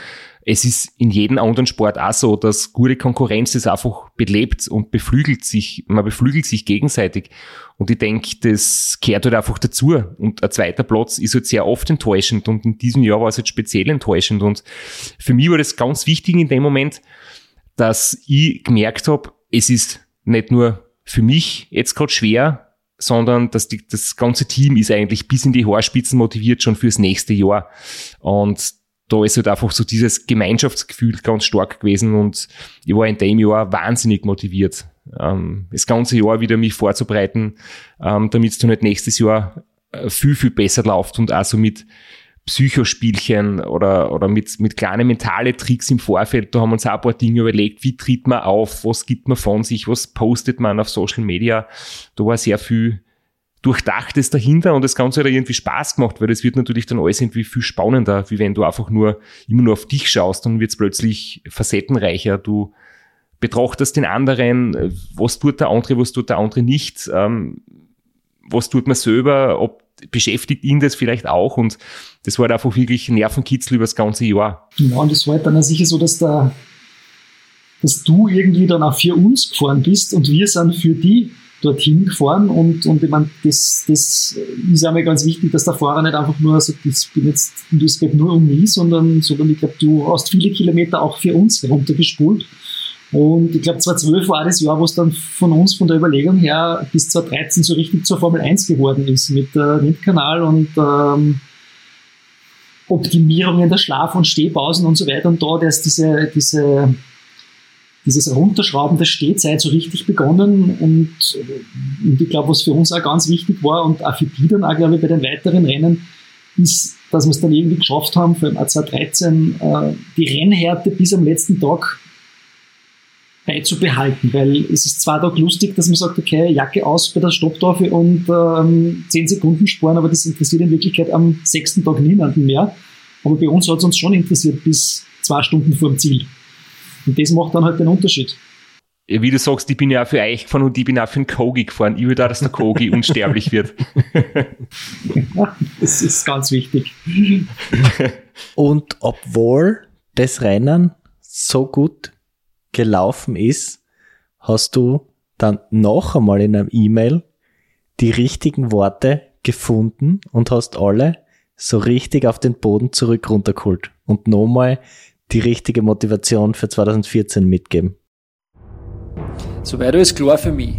es ist in jedem anderen Sport auch so, dass gute Konkurrenz ist einfach belebt und beflügelt sich, man beflügelt sich gegenseitig. Und ich denke, das gehört halt einfach dazu. Und ein zweiter Platz ist halt sehr oft enttäuschend und in diesem Jahr war es halt speziell enttäuschend. Und für mich war das ganz wichtig in dem Moment, dass ich gemerkt habe, es ist nicht nur für mich jetzt gerade schwer, sondern dass die, das ganze Team ist eigentlich bis in die Haarspitzen motiviert schon fürs nächste Jahr. Und da ist halt einfach so dieses Gemeinschaftsgefühl ganz stark gewesen und ich war in dem Jahr wahnsinnig motiviert, ähm, das ganze Jahr wieder mich vorzubereiten, ähm, damit es dann halt nächstes Jahr äh, viel, viel besser läuft und auch so mit Psychospielchen oder, oder mit, mit kleinen mentale Tricks im Vorfeld. Da haben wir uns auch ein paar Dinge überlegt. Wie tritt man auf? Was gibt man von sich? Was postet man auf Social Media? Da war sehr viel Durchdachtes dahinter und das Ganze hat irgendwie Spaß gemacht, weil das wird natürlich dann alles irgendwie viel spannender, wie wenn du einfach nur immer nur auf dich schaust, dann wird es plötzlich facettenreicher. Du betrachtest den anderen, was tut der andere, was tut der andere nicht, ähm, was tut man selber, ob beschäftigt ihn das vielleicht auch und das war halt einfach wirklich Nervenkitzel über das ganze Jahr. Ja, und es war halt dann sicher so, dass da dass du irgendwie dann auch für uns gefahren bist und wir sind für die dorthin gefahren und, und ich meine, das, das ist einmal ganz wichtig, dass der Fahrer nicht einfach nur sagt, ich bin jetzt, es geht nur um mich, sondern, sondern ich glaube, du hast viele Kilometer auch für uns runtergespult. Und ich glaube, 2012 war das Jahr, wo es dann von uns, von der Überlegung her, bis 2013 so richtig zur Formel 1 geworden ist, mit äh, Windkanal und ähm, Optimierungen der Schlaf- und Stehpausen und so weiter. Und da ist diese, diese dieses Runterschrauben der Stehzeit so richtig begonnen und, und ich glaube, was für uns auch ganz wichtig war und auch für die dann auch, glaube ich, bei den weiteren Rennen, ist, dass wir es dann irgendwie geschafft haben, vor allem 2013, äh, die Rennhärte bis am letzten Tag beizubehalten, weil es ist zwar doch lustig, dass man sagt, okay, Jacke aus bei der Stopptafel und ähm, 10 Sekunden sparen, aber das interessiert in Wirklichkeit am sechsten Tag niemanden mehr. Aber bei uns hat es uns schon interessiert bis zwei Stunden vor dem Ziel. Und das macht dann halt den Unterschied. Wie du sagst, ich bin ja auch für euch gefahren und ich bin auch für den Kogi gefahren. Ich will da, dass der Kogi unsterblich wird. Ja, das ist ganz wichtig. Und obwohl das Rennen so gut gelaufen ist, hast du dann noch einmal in einem E-Mail die richtigen Worte gefunden und hast alle so richtig auf den Boden zurück runtergeholt und nochmal die richtige Motivation für 2014 mitgeben. Soweit ist klar für mich.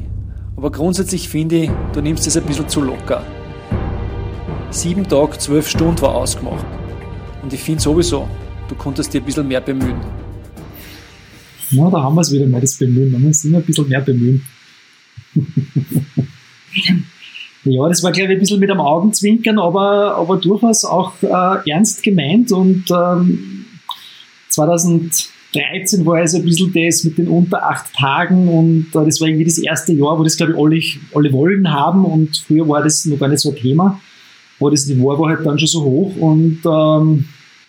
Aber grundsätzlich finde ich, du nimmst es ein bisschen zu locker. Sieben Tage, zwölf Stunden war ausgemacht. Und ich finde sowieso, du konntest dir ein bisschen mehr bemühen. Ja, da haben wir es wieder mal, das Bemühen. Man muss immer ein bisschen mehr bemühen. ja, das war, glaube ich, ein bisschen mit einem Augenzwinkern, aber, aber durchaus auch äh, ernst gemeint. Und ähm, 2013 war also ein bisschen das mit den unter acht Tagen und äh, das war irgendwie das erste Jahr, wo das, glaube ich, alle, alle wollen haben und früher war das noch gar nicht so ein Thema. Aber das Niveau war halt dann schon so hoch und ähm,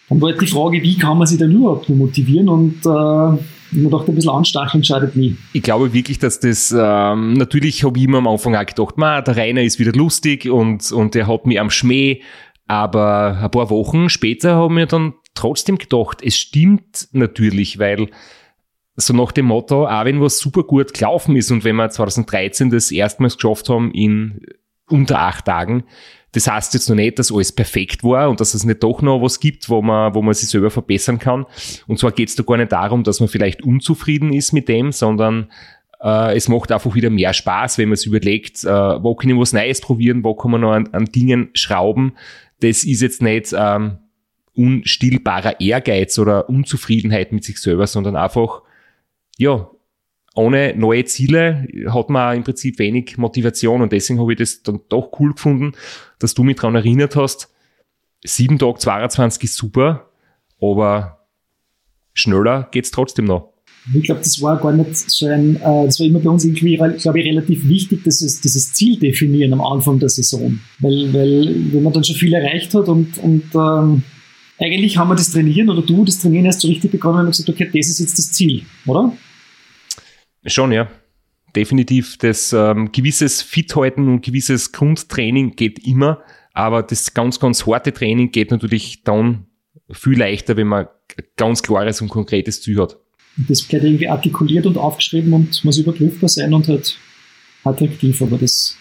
dann war halt die Frage, wie kann man sich denn überhaupt nur motivieren und äh, mir dachte, ein bisschen anstacheln schadet nie. Ich glaube wirklich, dass das, ähm, natürlich habe ich immer am Anfang auch gedacht, ma, der Rainer ist wieder lustig und, und der hat mich am Schmäh, aber ein paar Wochen später haben wir dann trotzdem gedacht, es stimmt natürlich, weil so nach dem Motto, auch wenn was super gut gelaufen ist und wenn wir 2013 das erstmals geschafft haben in unter acht Tagen, das heißt jetzt noch nicht, dass alles perfekt war und dass es nicht doch noch was gibt, wo man, wo man sich selber verbessern kann. Und zwar geht es da gar nicht darum, dass man vielleicht unzufrieden ist mit dem, sondern äh, es macht einfach wieder mehr Spaß, wenn man es überlegt, äh, wo kann ich was Neues probieren, wo kann man noch an, an Dingen schrauben. Das ist jetzt nicht ähm, unstillbarer Ehrgeiz oder Unzufriedenheit mit sich selber, sondern einfach, ja, ohne neue Ziele hat man im Prinzip wenig Motivation und deswegen habe ich das dann doch cool gefunden, dass du mich daran erinnert hast. Sieben Tage 22 ist super, aber schneller geht's trotzdem noch. Ich glaube, das war gar nicht so ein, äh, das war immer bei uns irgendwie, glaube ich, relativ wichtig, dass es, dieses Ziel definieren am Anfang der Saison. Weil, weil wenn man dann schon viel erreicht hat und, und ähm, eigentlich haben wir das Trainieren oder du das Trainieren erst so richtig begonnen und gesagt, okay, das ist jetzt das Ziel, oder? Schon, ja. Definitiv. Das ähm, gewisses Fithalten und gewisses Grundtraining geht immer, aber das ganz, ganz harte Training geht natürlich dann viel leichter, wenn man ganz klares und konkretes Ziel hat. Das gleich irgendwie artikuliert und aufgeschrieben und muss überprüfbar sein und halt attraktiv, aber das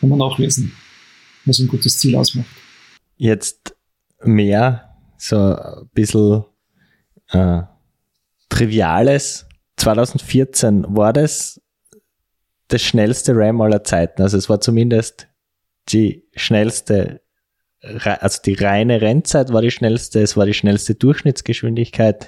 kann man auch lesen, was ein gutes Ziel ausmacht. Jetzt mehr so ein bisschen äh, Triviales 2014 war das das schnellste Ram aller Zeiten. Also es war zumindest die schnellste, also die reine Rennzeit war die schnellste, es war die schnellste Durchschnittsgeschwindigkeit.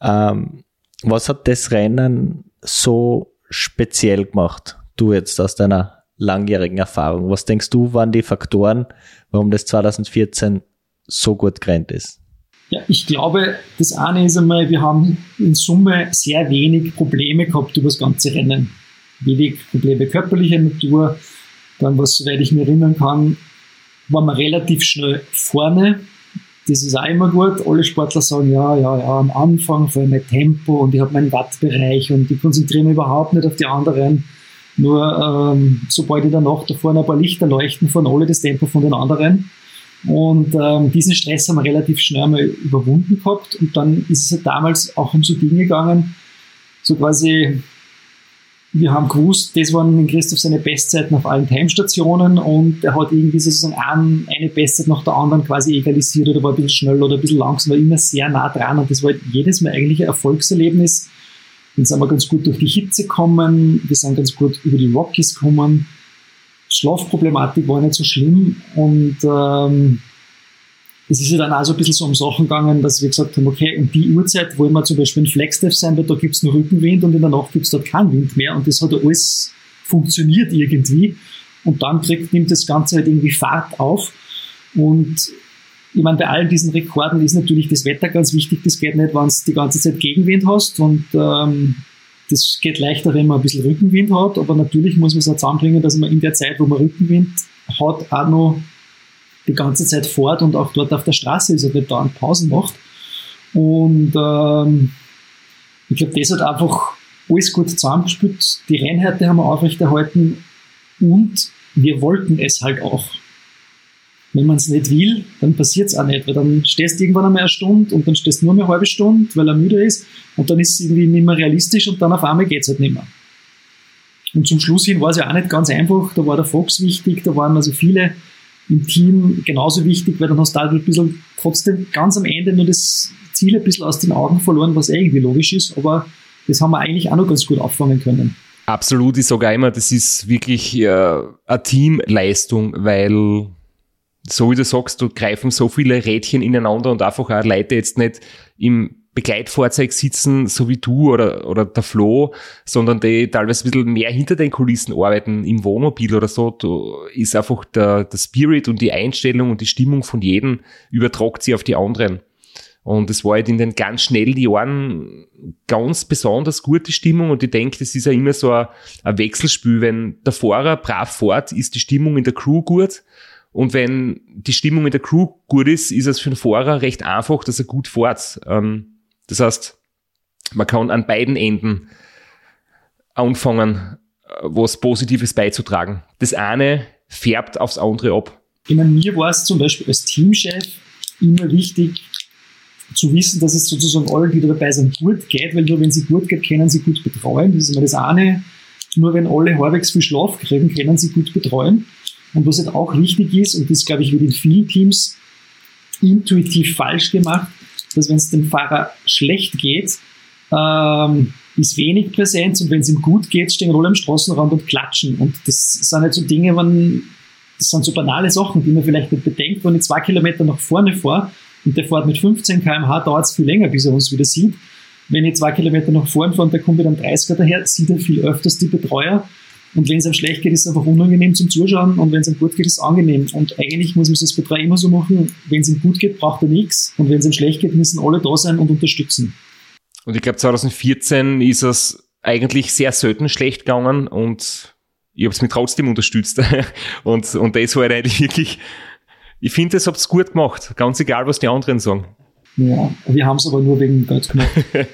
Ähm, was hat das Rennen so speziell gemacht? Du jetzt aus deiner langjährigen Erfahrung. Was denkst du, waren die Faktoren, warum das 2014 so gut gerannt ist? Ja, ich glaube, das eine ist einmal, wir haben in Summe sehr wenig Probleme gehabt über das ganze Rennen. Wenig Probleme körperlicher Natur. Dann, was, soweit ich mir erinnern kann, waren wir relativ schnell vorne. Das ist auch immer gut. Alle Sportler sagen, ja, ja, ja, am Anfang vor allem mein Tempo und ich habe meinen Wattbereich und ich konzentriere mich überhaupt nicht auf die anderen. Nur ähm, sobald ich danach da vorne ein paar Lichter leuchten, fahren alle das Tempo von den anderen. Und ähm, diesen Stress haben wir relativ schnell mal überwunden gehabt. Und dann ist es halt damals auch um so Dinge gegangen, so quasi, wir haben gewusst, das waren in Christoph seine Bestzeiten auf allen Timestationen und er hat irgendwie sozusagen ein, eine Bestzeit nach der anderen quasi egalisiert oder war ein bisschen schnell oder ein bisschen langsam, war immer sehr nah dran und das war halt jedes Mal eigentlich ein Erfolgserlebnis. Dann sind wir ganz gut durch die Hitze gekommen, wir sind ganz gut über die Rockies gekommen Schlafproblematik war nicht so schlimm und ähm, es ist ja dann auch so ein bisschen so um Sachen gegangen, dass wir gesagt haben, okay, um die Uhrzeit wollen wir zum Beispiel ein Flagstaff sein, weil da gibt es nur Rückenwind und in der Nacht gibt es dort keinen Wind mehr und das hat ja alles funktioniert irgendwie. Und dann kriegt, nimmt das Ganze halt irgendwie Fahrt auf. Und ich meine, bei all diesen Rekorden ist natürlich das Wetter ganz wichtig, das geht nicht, wenn du die ganze Zeit Gegenwind hast und ähm, das geht leichter, wenn man ein bisschen Rückenwind hat, aber natürlich muss man es auch zusammenbringen, dass man in der Zeit, wo man Rückenwind hat, auch noch die ganze Zeit fährt und auch dort auf der Straße ist und nicht dauernd Pausen macht. Und ähm, ich glaube, das hat einfach alles gut zusammengespielt. Die Reinheiten haben wir aufrechterhalten und wir wollten es halt auch. Wenn man es nicht will, dann passiert es auch nicht, weil dann stehst du irgendwann einmal eine Stunde und dann stehst du nur eine halbe Stunde, weil er müde ist und dann ist es irgendwie nicht mehr realistisch und dann auf einmal geht es halt nicht mehr. Und zum Schluss hin war es ja auch nicht ganz einfach, da war der Fox wichtig, da waren also viele im Team genauso wichtig, weil dann hast du halt ein bisschen trotzdem ganz am Ende nur das Ziel ein bisschen aus den Augen verloren, was irgendwie logisch ist, aber das haben wir eigentlich auch noch ganz gut auffangen können. Absolut, ich sage immer, das ist wirklich äh, eine Teamleistung, weil so wie du sagst, du greifen so viele Rädchen ineinander und einfach auch Leute jetzt nicht im Begleitfahrzeug sitzen, so wie du oder, oder der Flo, sondern die teilweise ein bisschen mehr hinter den Kulissen arbeiten, im Wohnmobil oder so, da ist einfach der, der Spirit und die Einstellung und die Stimmung von jedem übertragt sie auf die anderen. Und es war halt in den ganz schnellen Jahren ganz besonders gute Stimmung und ich denke, das ist ja immer so ein, ein Wechselspiel. Wenn der Fahrer brav fährt, ist die Stimmung in der Crew gut. Und wenn die Stimmung in der Crew gut ist, ist es für den Fahrer recht einfach, dass er gut fährt. Ähm, das heißt, man kann an beiden Enden anfangen, äh, was Positives beizutragen. Das eine färbt aufs andere ab. Ich meine, mir war es zum Beispiel als Teamchef immer wichtig, zu wissen, dass es sozusagen alle, die da dabei sind, gut geht, weil nur wenn sie gut geht, können sie gut betreuen. Das ist immer das eine. Nur wenn alle halbwegs viel Schlaf kriegen, können sie gut betreuen. Und was halt auch wichtig ist, und das glaube ich wird in vielen Teams intuitiv falsch gemacht, dass wenn es dem Fahrer schlecht geht, ähm, ist wenig Präsenz und wenn es ihm gut geht, stehen alle am Straßenrand und klatschen. Und das sind halt so Dinge, wenn, das sind so banale Sachen, die man vielleicht nicht bedenkt, wenn ich zwei Kilometer nach vorne fahre und der fährt mit 15 km/h, dauert es viel länger, bis er uns wieder sieht. Wenn ich zwei Kilometer nach vorne fahre und der kommt mit einem 30er daher, sieht er viel öfters die Betreuer. Und wenn es ihm schlecht geht, ist es einfach unangenehm zum Zuschauen und wenn es ihm gut geht, ist es angenehm. Und eigentlich muss man es als Betreuer immer so machen, wenn es ihm gut geht, braucht er nichts und wenn es ihm schlecht geht, müssen alle da sein und unterstützen. Und ich glaube 2014 ist es eigentlich sehr selten schlecht gegangen und ich habe es mir trotzdem unterstützt. und, und das war halt eigentlich wirklich, ich finde, das habt ihr gut gemacht, ganz egal, was die anderen sagen. Ja, wir haben es aber nur wegen Geld gemacht.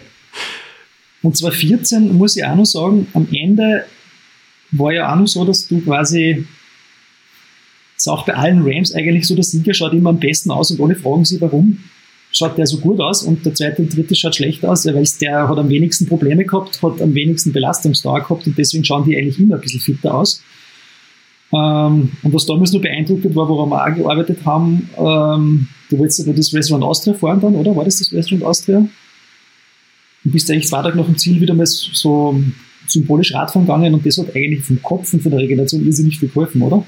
und 2014 muss ich auch noch sagen, am Ende war ja auch noch so, dass du quasi, ist auch bei allen Rams eigentlich so, der Sieger schaut immer am besten aus und alle fragen sich, warum schaut der so gut aus und der zweite und dritte schaut schlecht aus, weil der hat am wenigsten Probleme gehabt, hat am wenigsten Belastungsdauer gehabt und deswegen schauen die eigentlich immer ein bisschen fitter aus. Ähm, und was damals nur beeindruckend war, woran wir auch gearbeitet haben, ähm, du wolltest ja das Restaurant Austria fahren dann, oder? War das das Restaurant Austria? Du bist eigentlich zwei Tage nach dem Ziel wieder mal so symbolisch Radfahren gegangen und das hat eigentlich vom Kopf und von der Regeneration irrsinnig viel geholfen, oder?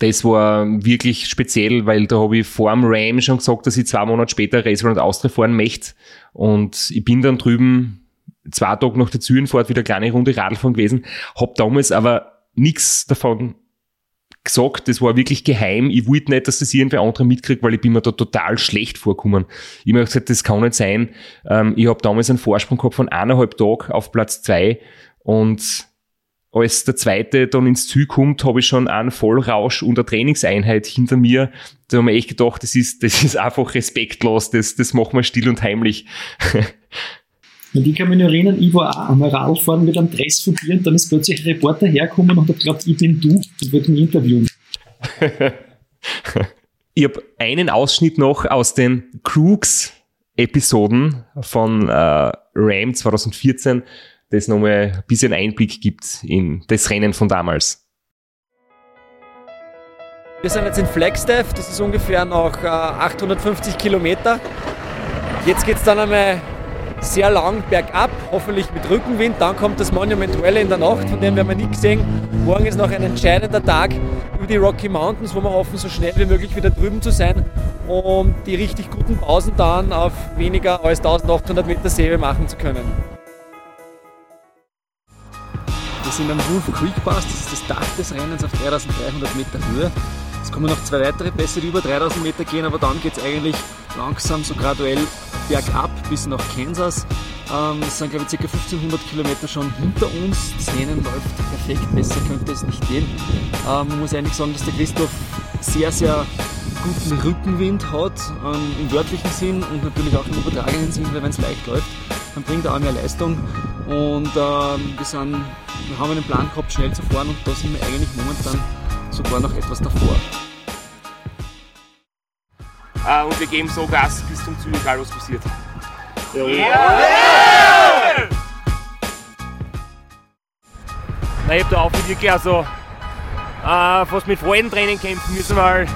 Das war wirklich speziell, weil da habe ich vor dem Ram schon gesagt, dass ich zwei Monate später Restaurant Austria fahren möchte. Und ich bin dann drüben zwei Tage nach der Zürenfahrt wieder eine kleine Runde Radfahren gewesen, habe damals aber nichts davon gesagt, das war wirklich geheim. Ich wollte nicht, dass das irgendwer andere mitkriegt, weil ich bin mir da total schlecht vorgekommen. Ich habe gesagt, das kann nicht sein. Ähm, ich habe damals einen Vorsprung gehabt von eineinhalb Tagen auf Platz zwei und als der zweite dann ins Ziel kommt, habe ich schon einen Vollrausch und eine Trainingseinheit hinter mir. Da haben wir echt gedacht, das ist, das ist einfach respektlos, das, das machen wir still und heimlich. Und ich kann mich erinnern, ich war auch einmal Radfahren mit einem Dress von dir und dann ist plötzlich ein Reporter hergekommen und hat geglaubt, ich bin du und wollte mich interviewen. ich habe einen Ausschnitt noch aus den Crooks-Episoden von äh, RAM 2014, das nochmal ein bisschen Einblick gibt in das Rennen von damals. Wir sind jetzt in Flagstaff, das ist ungefähr noch äh, 850 Kilometer. Jetzt geht es dann einmal sehr lang bergab, hoffentlich mit Rückenwind. Dann kommt das Monument Valley in der Nacht, von dem werden wir nicht gesehen. Morgen ist noch ein entscheidender Tag über die Rocky Mountains, wo wir hoffen, so schnell wie möglich wieder drüben zu sein, um die richtig guten Pausen dann auf weniger als 1800 Meter Serie machen zu können. Wir sind am Wolf Creek Pass, das ist das Dach des Rennens auf 3300 Meter Höhe. Es kommen noch zwei weitere Pässe, die über 3000 Meter gehen, aber dann geht es eigentlich langsam so graduell bergab bis nach Kansas. Ähm, es sind, glaube ich, ca. 1500 Kilometer schon hinter uns. Das Rennen läuft perfekt, besser könnte es nicht gehen. Ähm, man muss eigentlich sagen, dass der Christoph sehr, sehr guten Rückenwind hat, ähm, im wörtlichen Sinn und natürlich auch im übertragenen Sinn, weil wenn es leicht läuft, dann bringt er auch mehr Leistung. Und ähm, wir, sind, wir haben einen Plan gehabt, schnell zu fahren und da sind wir eigentlich momentan sogar noch etwas davor. Äh, und wir geben so Gas bis zum Ziel, egal was passiert. Na, ich hab da auch wirklich also äh, fast mit Freudentraining kämpfen müssen, weil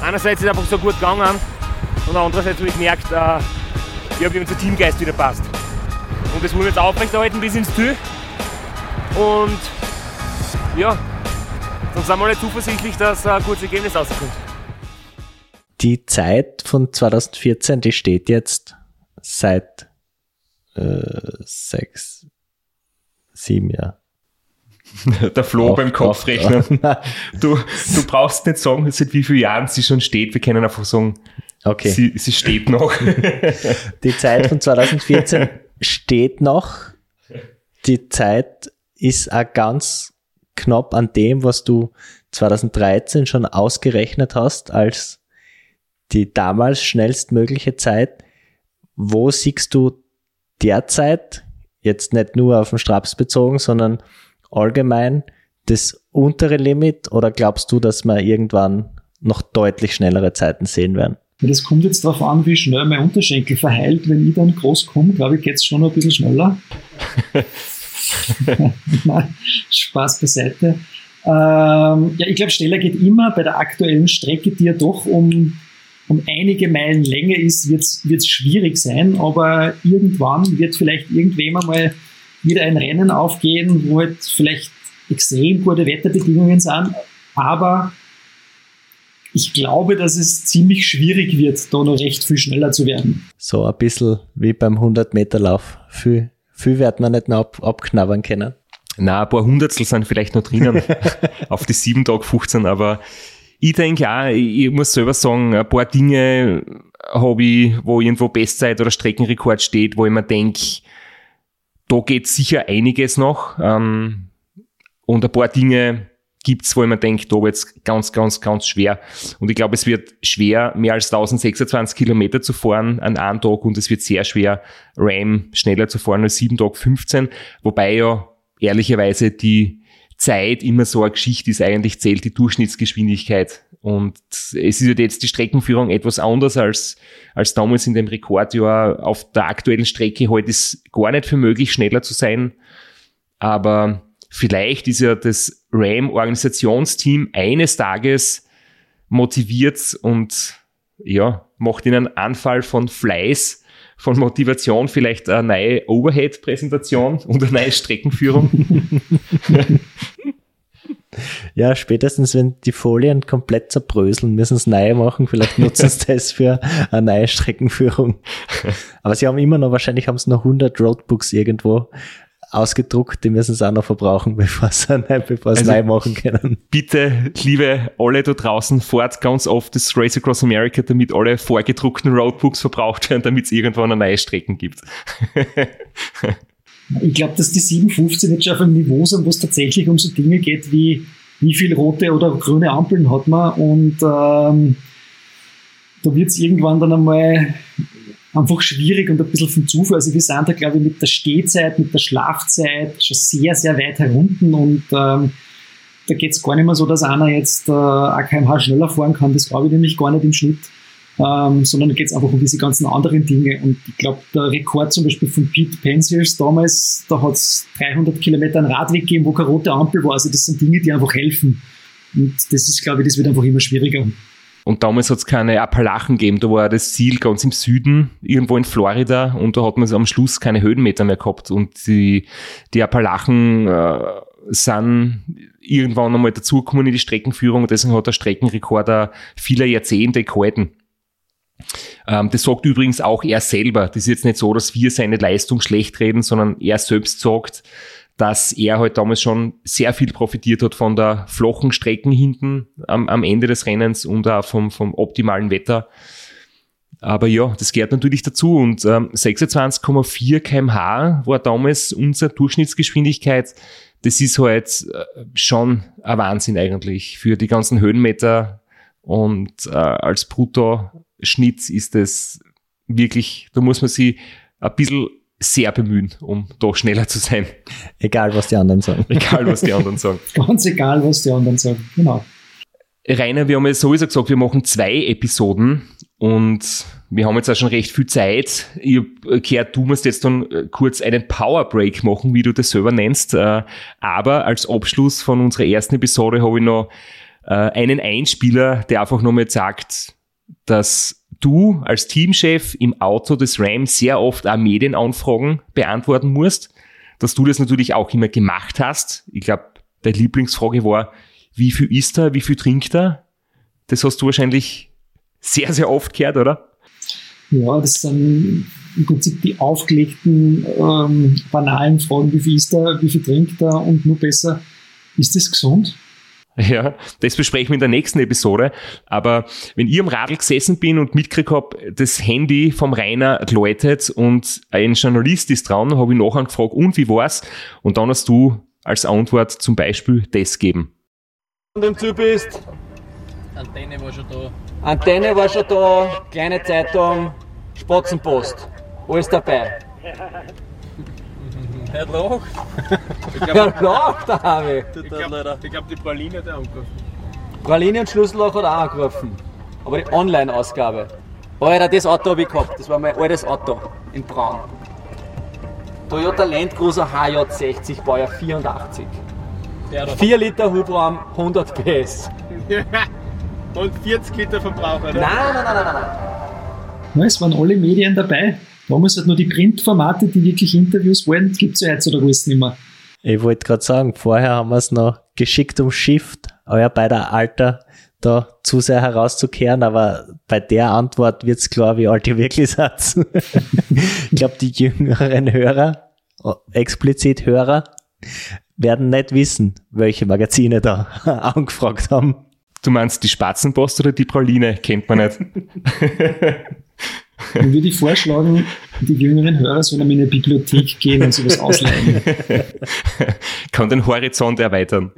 einerseits ist es einfach so gut gegangen und andererseits habe ich gemerkt, äh, ich habe unser Teamgeist wieder passt. Und das wollen wir jetzt aufrechterhalten bis ins Ziel. Und ja, dann sind wir alle zuversichtlich, dass ein gutes Ergebnis rauskommt. Die Zeit von 2014, die steht jetzt seit äh, sechs, sieben Jahren. Der Flo Auf- beim Kopfrechnen. Du, du brauchst nicht sagen, seit wie vielen Jahren sie schon steht. Wir können einfach sagen, Okay. sie, sie steht noch. Die Zeit von 2014 steht noch. Die Zeit ist auch ganz knapp an dem, was du 2013 schon ausgerechnet hast als die damals schnellstmögliche Zeit. Wo siehst du derzeit, jetzt nicht nur auf den Straps bezogen, sondern allgemein das untere Limit oder glaubst du, dass wir irgendwann noch deutlich schnellere Zeiten sehen werden? Das kommt jetzt darauf an, wie schnell mein Unterschenkel verheilt. Wenn ich dann groß komme, glaube ich, geht's schon noch ein bisschen schneller. Nein, Spaß beiseite. Ähm, ja, ich glaube, schneller geht immer. Bei der aktuellen Strecke, die ja doch um, um einige Meilen länger ist, wird es schwierig sein. Aber irgendwann wird vielleicht irgendwem einmal wieder ein Rennen aufgehen, wo halt vielleicht extrem gute Wetterbedingungen sind. Aber ich glaube, dass es ziemlich schwierig wird, da noch recht viel schneller zu werden. So ein bisschen wie beim 100-Meter-Lauf. Viel, viel wird man nicht mehr ab, abknabbern können. Na, ein paar Hundertstel sind vielleicht noch drinnen auf die 7 Tage 15, aber ich denke auch, ich muss selber sagen, ein paar Dinge habe ich, wo irgendwo Bestzeit oder Streckenrekord steht, wo ich mir denke, da geht sicher einiges noch. Ähm, und ein paar Dinge gibt's, wo ich mir denke, da wird's ganz, ganz, ganz schwer. Und ich glaube, es wird schwer, mehr als 1026 Kilometer zu fahren an einem Tag und es wird sehr schwer, Ram schneller zu fahren als 7 Tage 15. Wobei ja ehrlicherweise die Zeit immer so eine Geschichte ist, eigentlich zählt die Durchschnittsgeschwindigkeit. Und es ist halt jetzt die Streckenführung etwas anders als, als damals in dem Rekordjahr. Auf der aktuellen Strecke heute ist gar nicht für möglich, schneller zu sein. Aber vielleicht ist ja das RAM-Organisationsteam eines Tages motiviert und ja, macht ihnen einen Anfall von Fleiß, von Motivation, vielleicht eine neue Overhead-Präsentation und eine neue Streckenführung. Ja, spätestens wenn die Folien komplett zerbröseln, müssen sie neu machen. Vielleicht nutzen sie das für eine neue Streckenführung. Aber sie haben immer noch, wahrscheinlich haben sie noch 100 Roadbooks irgendwo ausgedruckt, die müssen sie auch noch verbrauchen, bevor sie, neu- bevor sie Also- neu machen können. Bitte, liebe alle da draußen, fahrt ganz oft das Race Across America, damit alle vorgedruckten Roadbooks verbraucht werden, damit es irgendwann eine neue Strecken gibt. Ich glaube, dass die 715 jetzt schon auf einem Niveau sind, wo es tatsächlich um so Dinge geht wie, wie viel rote oder grüne Ampeln hat man und ähm, da wird es irgendwann dann einmal einfach schwierig und ein bisschen vom Zufall. Also wir sind da, glaube ich, mit der Stehzeit, mit der Schlafzeit schon sehr, sehr weit herunten und ähm, da geht es gar nicht mehr so, dass einer jetzt äh, ein kmh schneller fahren kann. Das glaube ich nämlich gar nicht im Schnitt. Ähm, sondern da geht es einfach um diese ganzen anderen Dinge. Und ich glaube, der Rekord zum Beispiel von Pete Penzias damals, da hat es 300 Kilometer einen Radweg gegeben, wo keine rote Ampel war. Also das sind Dinge, die einfach helfen. Und das ist, glaube ich, das wird einfach immer schwieriger. Und damals hat es keine Appalachen gegeben, da war das Ziel ganz im Süden, irgendwo in Florida, und da hat man am Schluss keine Höhenmeter mehr gehabt. Und die, die Appalachen äh, sind irgendwann einmal dazugekommen in die Streckenführung, und deswegen hat der Streckenrekorder vieler Jahrzehnte gehalten. Ähm, das sagt übrigens auch er selber. Das ist jetzt nicht so, dass wir seine Leistung schlecht reden, sondern er selbst sagt, dass er halt damals schon sehr viel profitiert hat von der flachen Strecken hinten am, am Ende des Rennens und auch vom, vom optimalen Wetter. Aber ja, das gehört natürlich dazu. Und ähm, 26,4 kmh war damals unsere Durchschnittsgeschwindigkeit. Das ist halt äh, schon ein Wahnsinn eigentlich für die ganzen Höhenmeter und äh, als Brutto-Schnitt ist es wirklich, da muss man sich ein bisschen sehr bemühen, um da schneller zu sein. Egal, was die anderen sagen. Egal, was die anderen sagen. Ganz egal, was die anderen sagen. Genau. Rainer, wir haben ja sowieso gesagt, wir machen zwei Episoden und wir haben jetzt auch schon recht viel Zeit. Ich habe gehört, du musst jetzt dann äh, kurz einen Power Break machen, wie du das selber nennst. Äh, aber als Abschluss von unserer ersten Episode habe ich noch äh, einen Einspieler, der einfach nochmal sagt, dass du als Teamchef im Auto des Ram sehr oft auch Medienanfragen beantworten musst, dass du das natürlich auch immer gemacht hast. Ich glaube, deine Lieblingsfrage war, wie viel isst er, wie viel trinkt er? Das hast du wahrscheinlich sehr, sehr oft gehört, oder? Ja, das sind im Prinzip die aufgelegten, ähm, banalen Fragen, wie viel isst er, wie viel trinkt er und nur besser, ist das gesund? Ja, das besprechen wir in der nächsten Episode. Aber wenn ich am Radl gesessen bin und mitgekriegt habe, das Handy vom Rainer geläutet und ein Journalist ist dran, habe ich nachher gefragt, und wie war's? Und dann hast du als Antwort zum Beispiel das gegeben. Und im Zug bist? Antenne war schon da. Antenne war schon da, kleine Zeitung, Spatzenpost. Alles dabei. Er lacht. Er lacht, der Harvey. Ich glaube, glaub, die Pauline hat er angerufen. Praline und Schlüsselloch hat er auch angerufen. Aber die Online-Ausgabe. Alter, das Auto habe ich gehabt. Das war mein altes Auto in Braun. Toyota Land Cruiser HJ60, Baujahr 84. Der da. 4 Liter Hubraum, 100 PS. Und 40 Liter Verbrauch, oder? Nein, nein, nein, nein, nein. Es waren alle Medien dabei. Damals halt nur die Printformate, die wirklich Interviews wollen, gibt es ja heutzutage alles nicht mehr. Ich wollte gerade sagen, vorher haben wir es noch geschickt umschifft, euer beider Alter da zu sehr herauszukehren, aber bei der Antwort wird es klar, wie alt ihr wirklich seid. ich glaube, die jüngeren Hörer, explizit Hörer, werden nicht wissen, welche Magazine da angefragt haben. Du meinst die Spatzenpost oder die Praline? Kennt man nicht. Dann würde ich vorschlagen, die jüngeren Hörer sollen in eine Bibliothek gehen und sowas ausleihen. Kann den Horizont erweitern.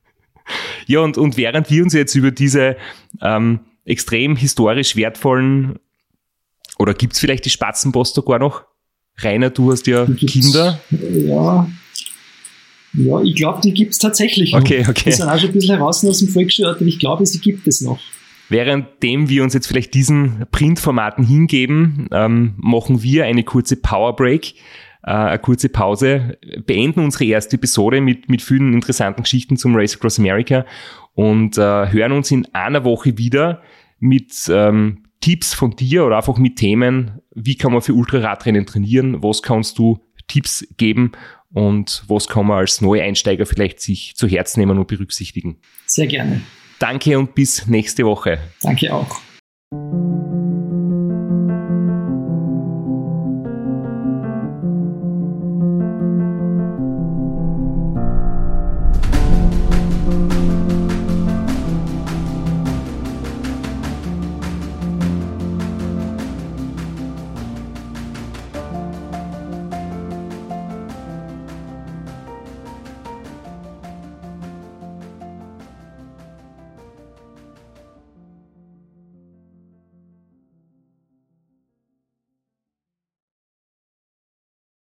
ja, und, und während wir uns jetzt über diese ähm, extrem historisch wertvollen, oder gibt's vielleicht die Spatzenpost sogar noch? Rainer, du hast ja Kinder. Ja, ja, ich glaube, die gibt es tatsächlich noch. Okay, okay. Die sind auch schon ein bisschen heraus aus dem Volksschulort, aber ich glaube, sie gibt es noch. Währenddem wir uns jetzt vielleicht diesen Printformaten hingeben, ähm, machen wir eine kurze Power Break, äh, eine kurze Pause, beenden unsere erste Episode mit, mit vielen interessanten Geschichten zum Race Across America und äh, hören uns in einer Woche wieder mit ähm, Tipps von dir oder einfach mit Themen, wie kann man für Ultraradrennen trainieren, was kannst du Tipps geben und was kann man als Neueinsteiger vielleicht sich zu Herz nehmen und berücksichtigen. Sehr gerne. Danke und bis nächste Woche. Danke auch.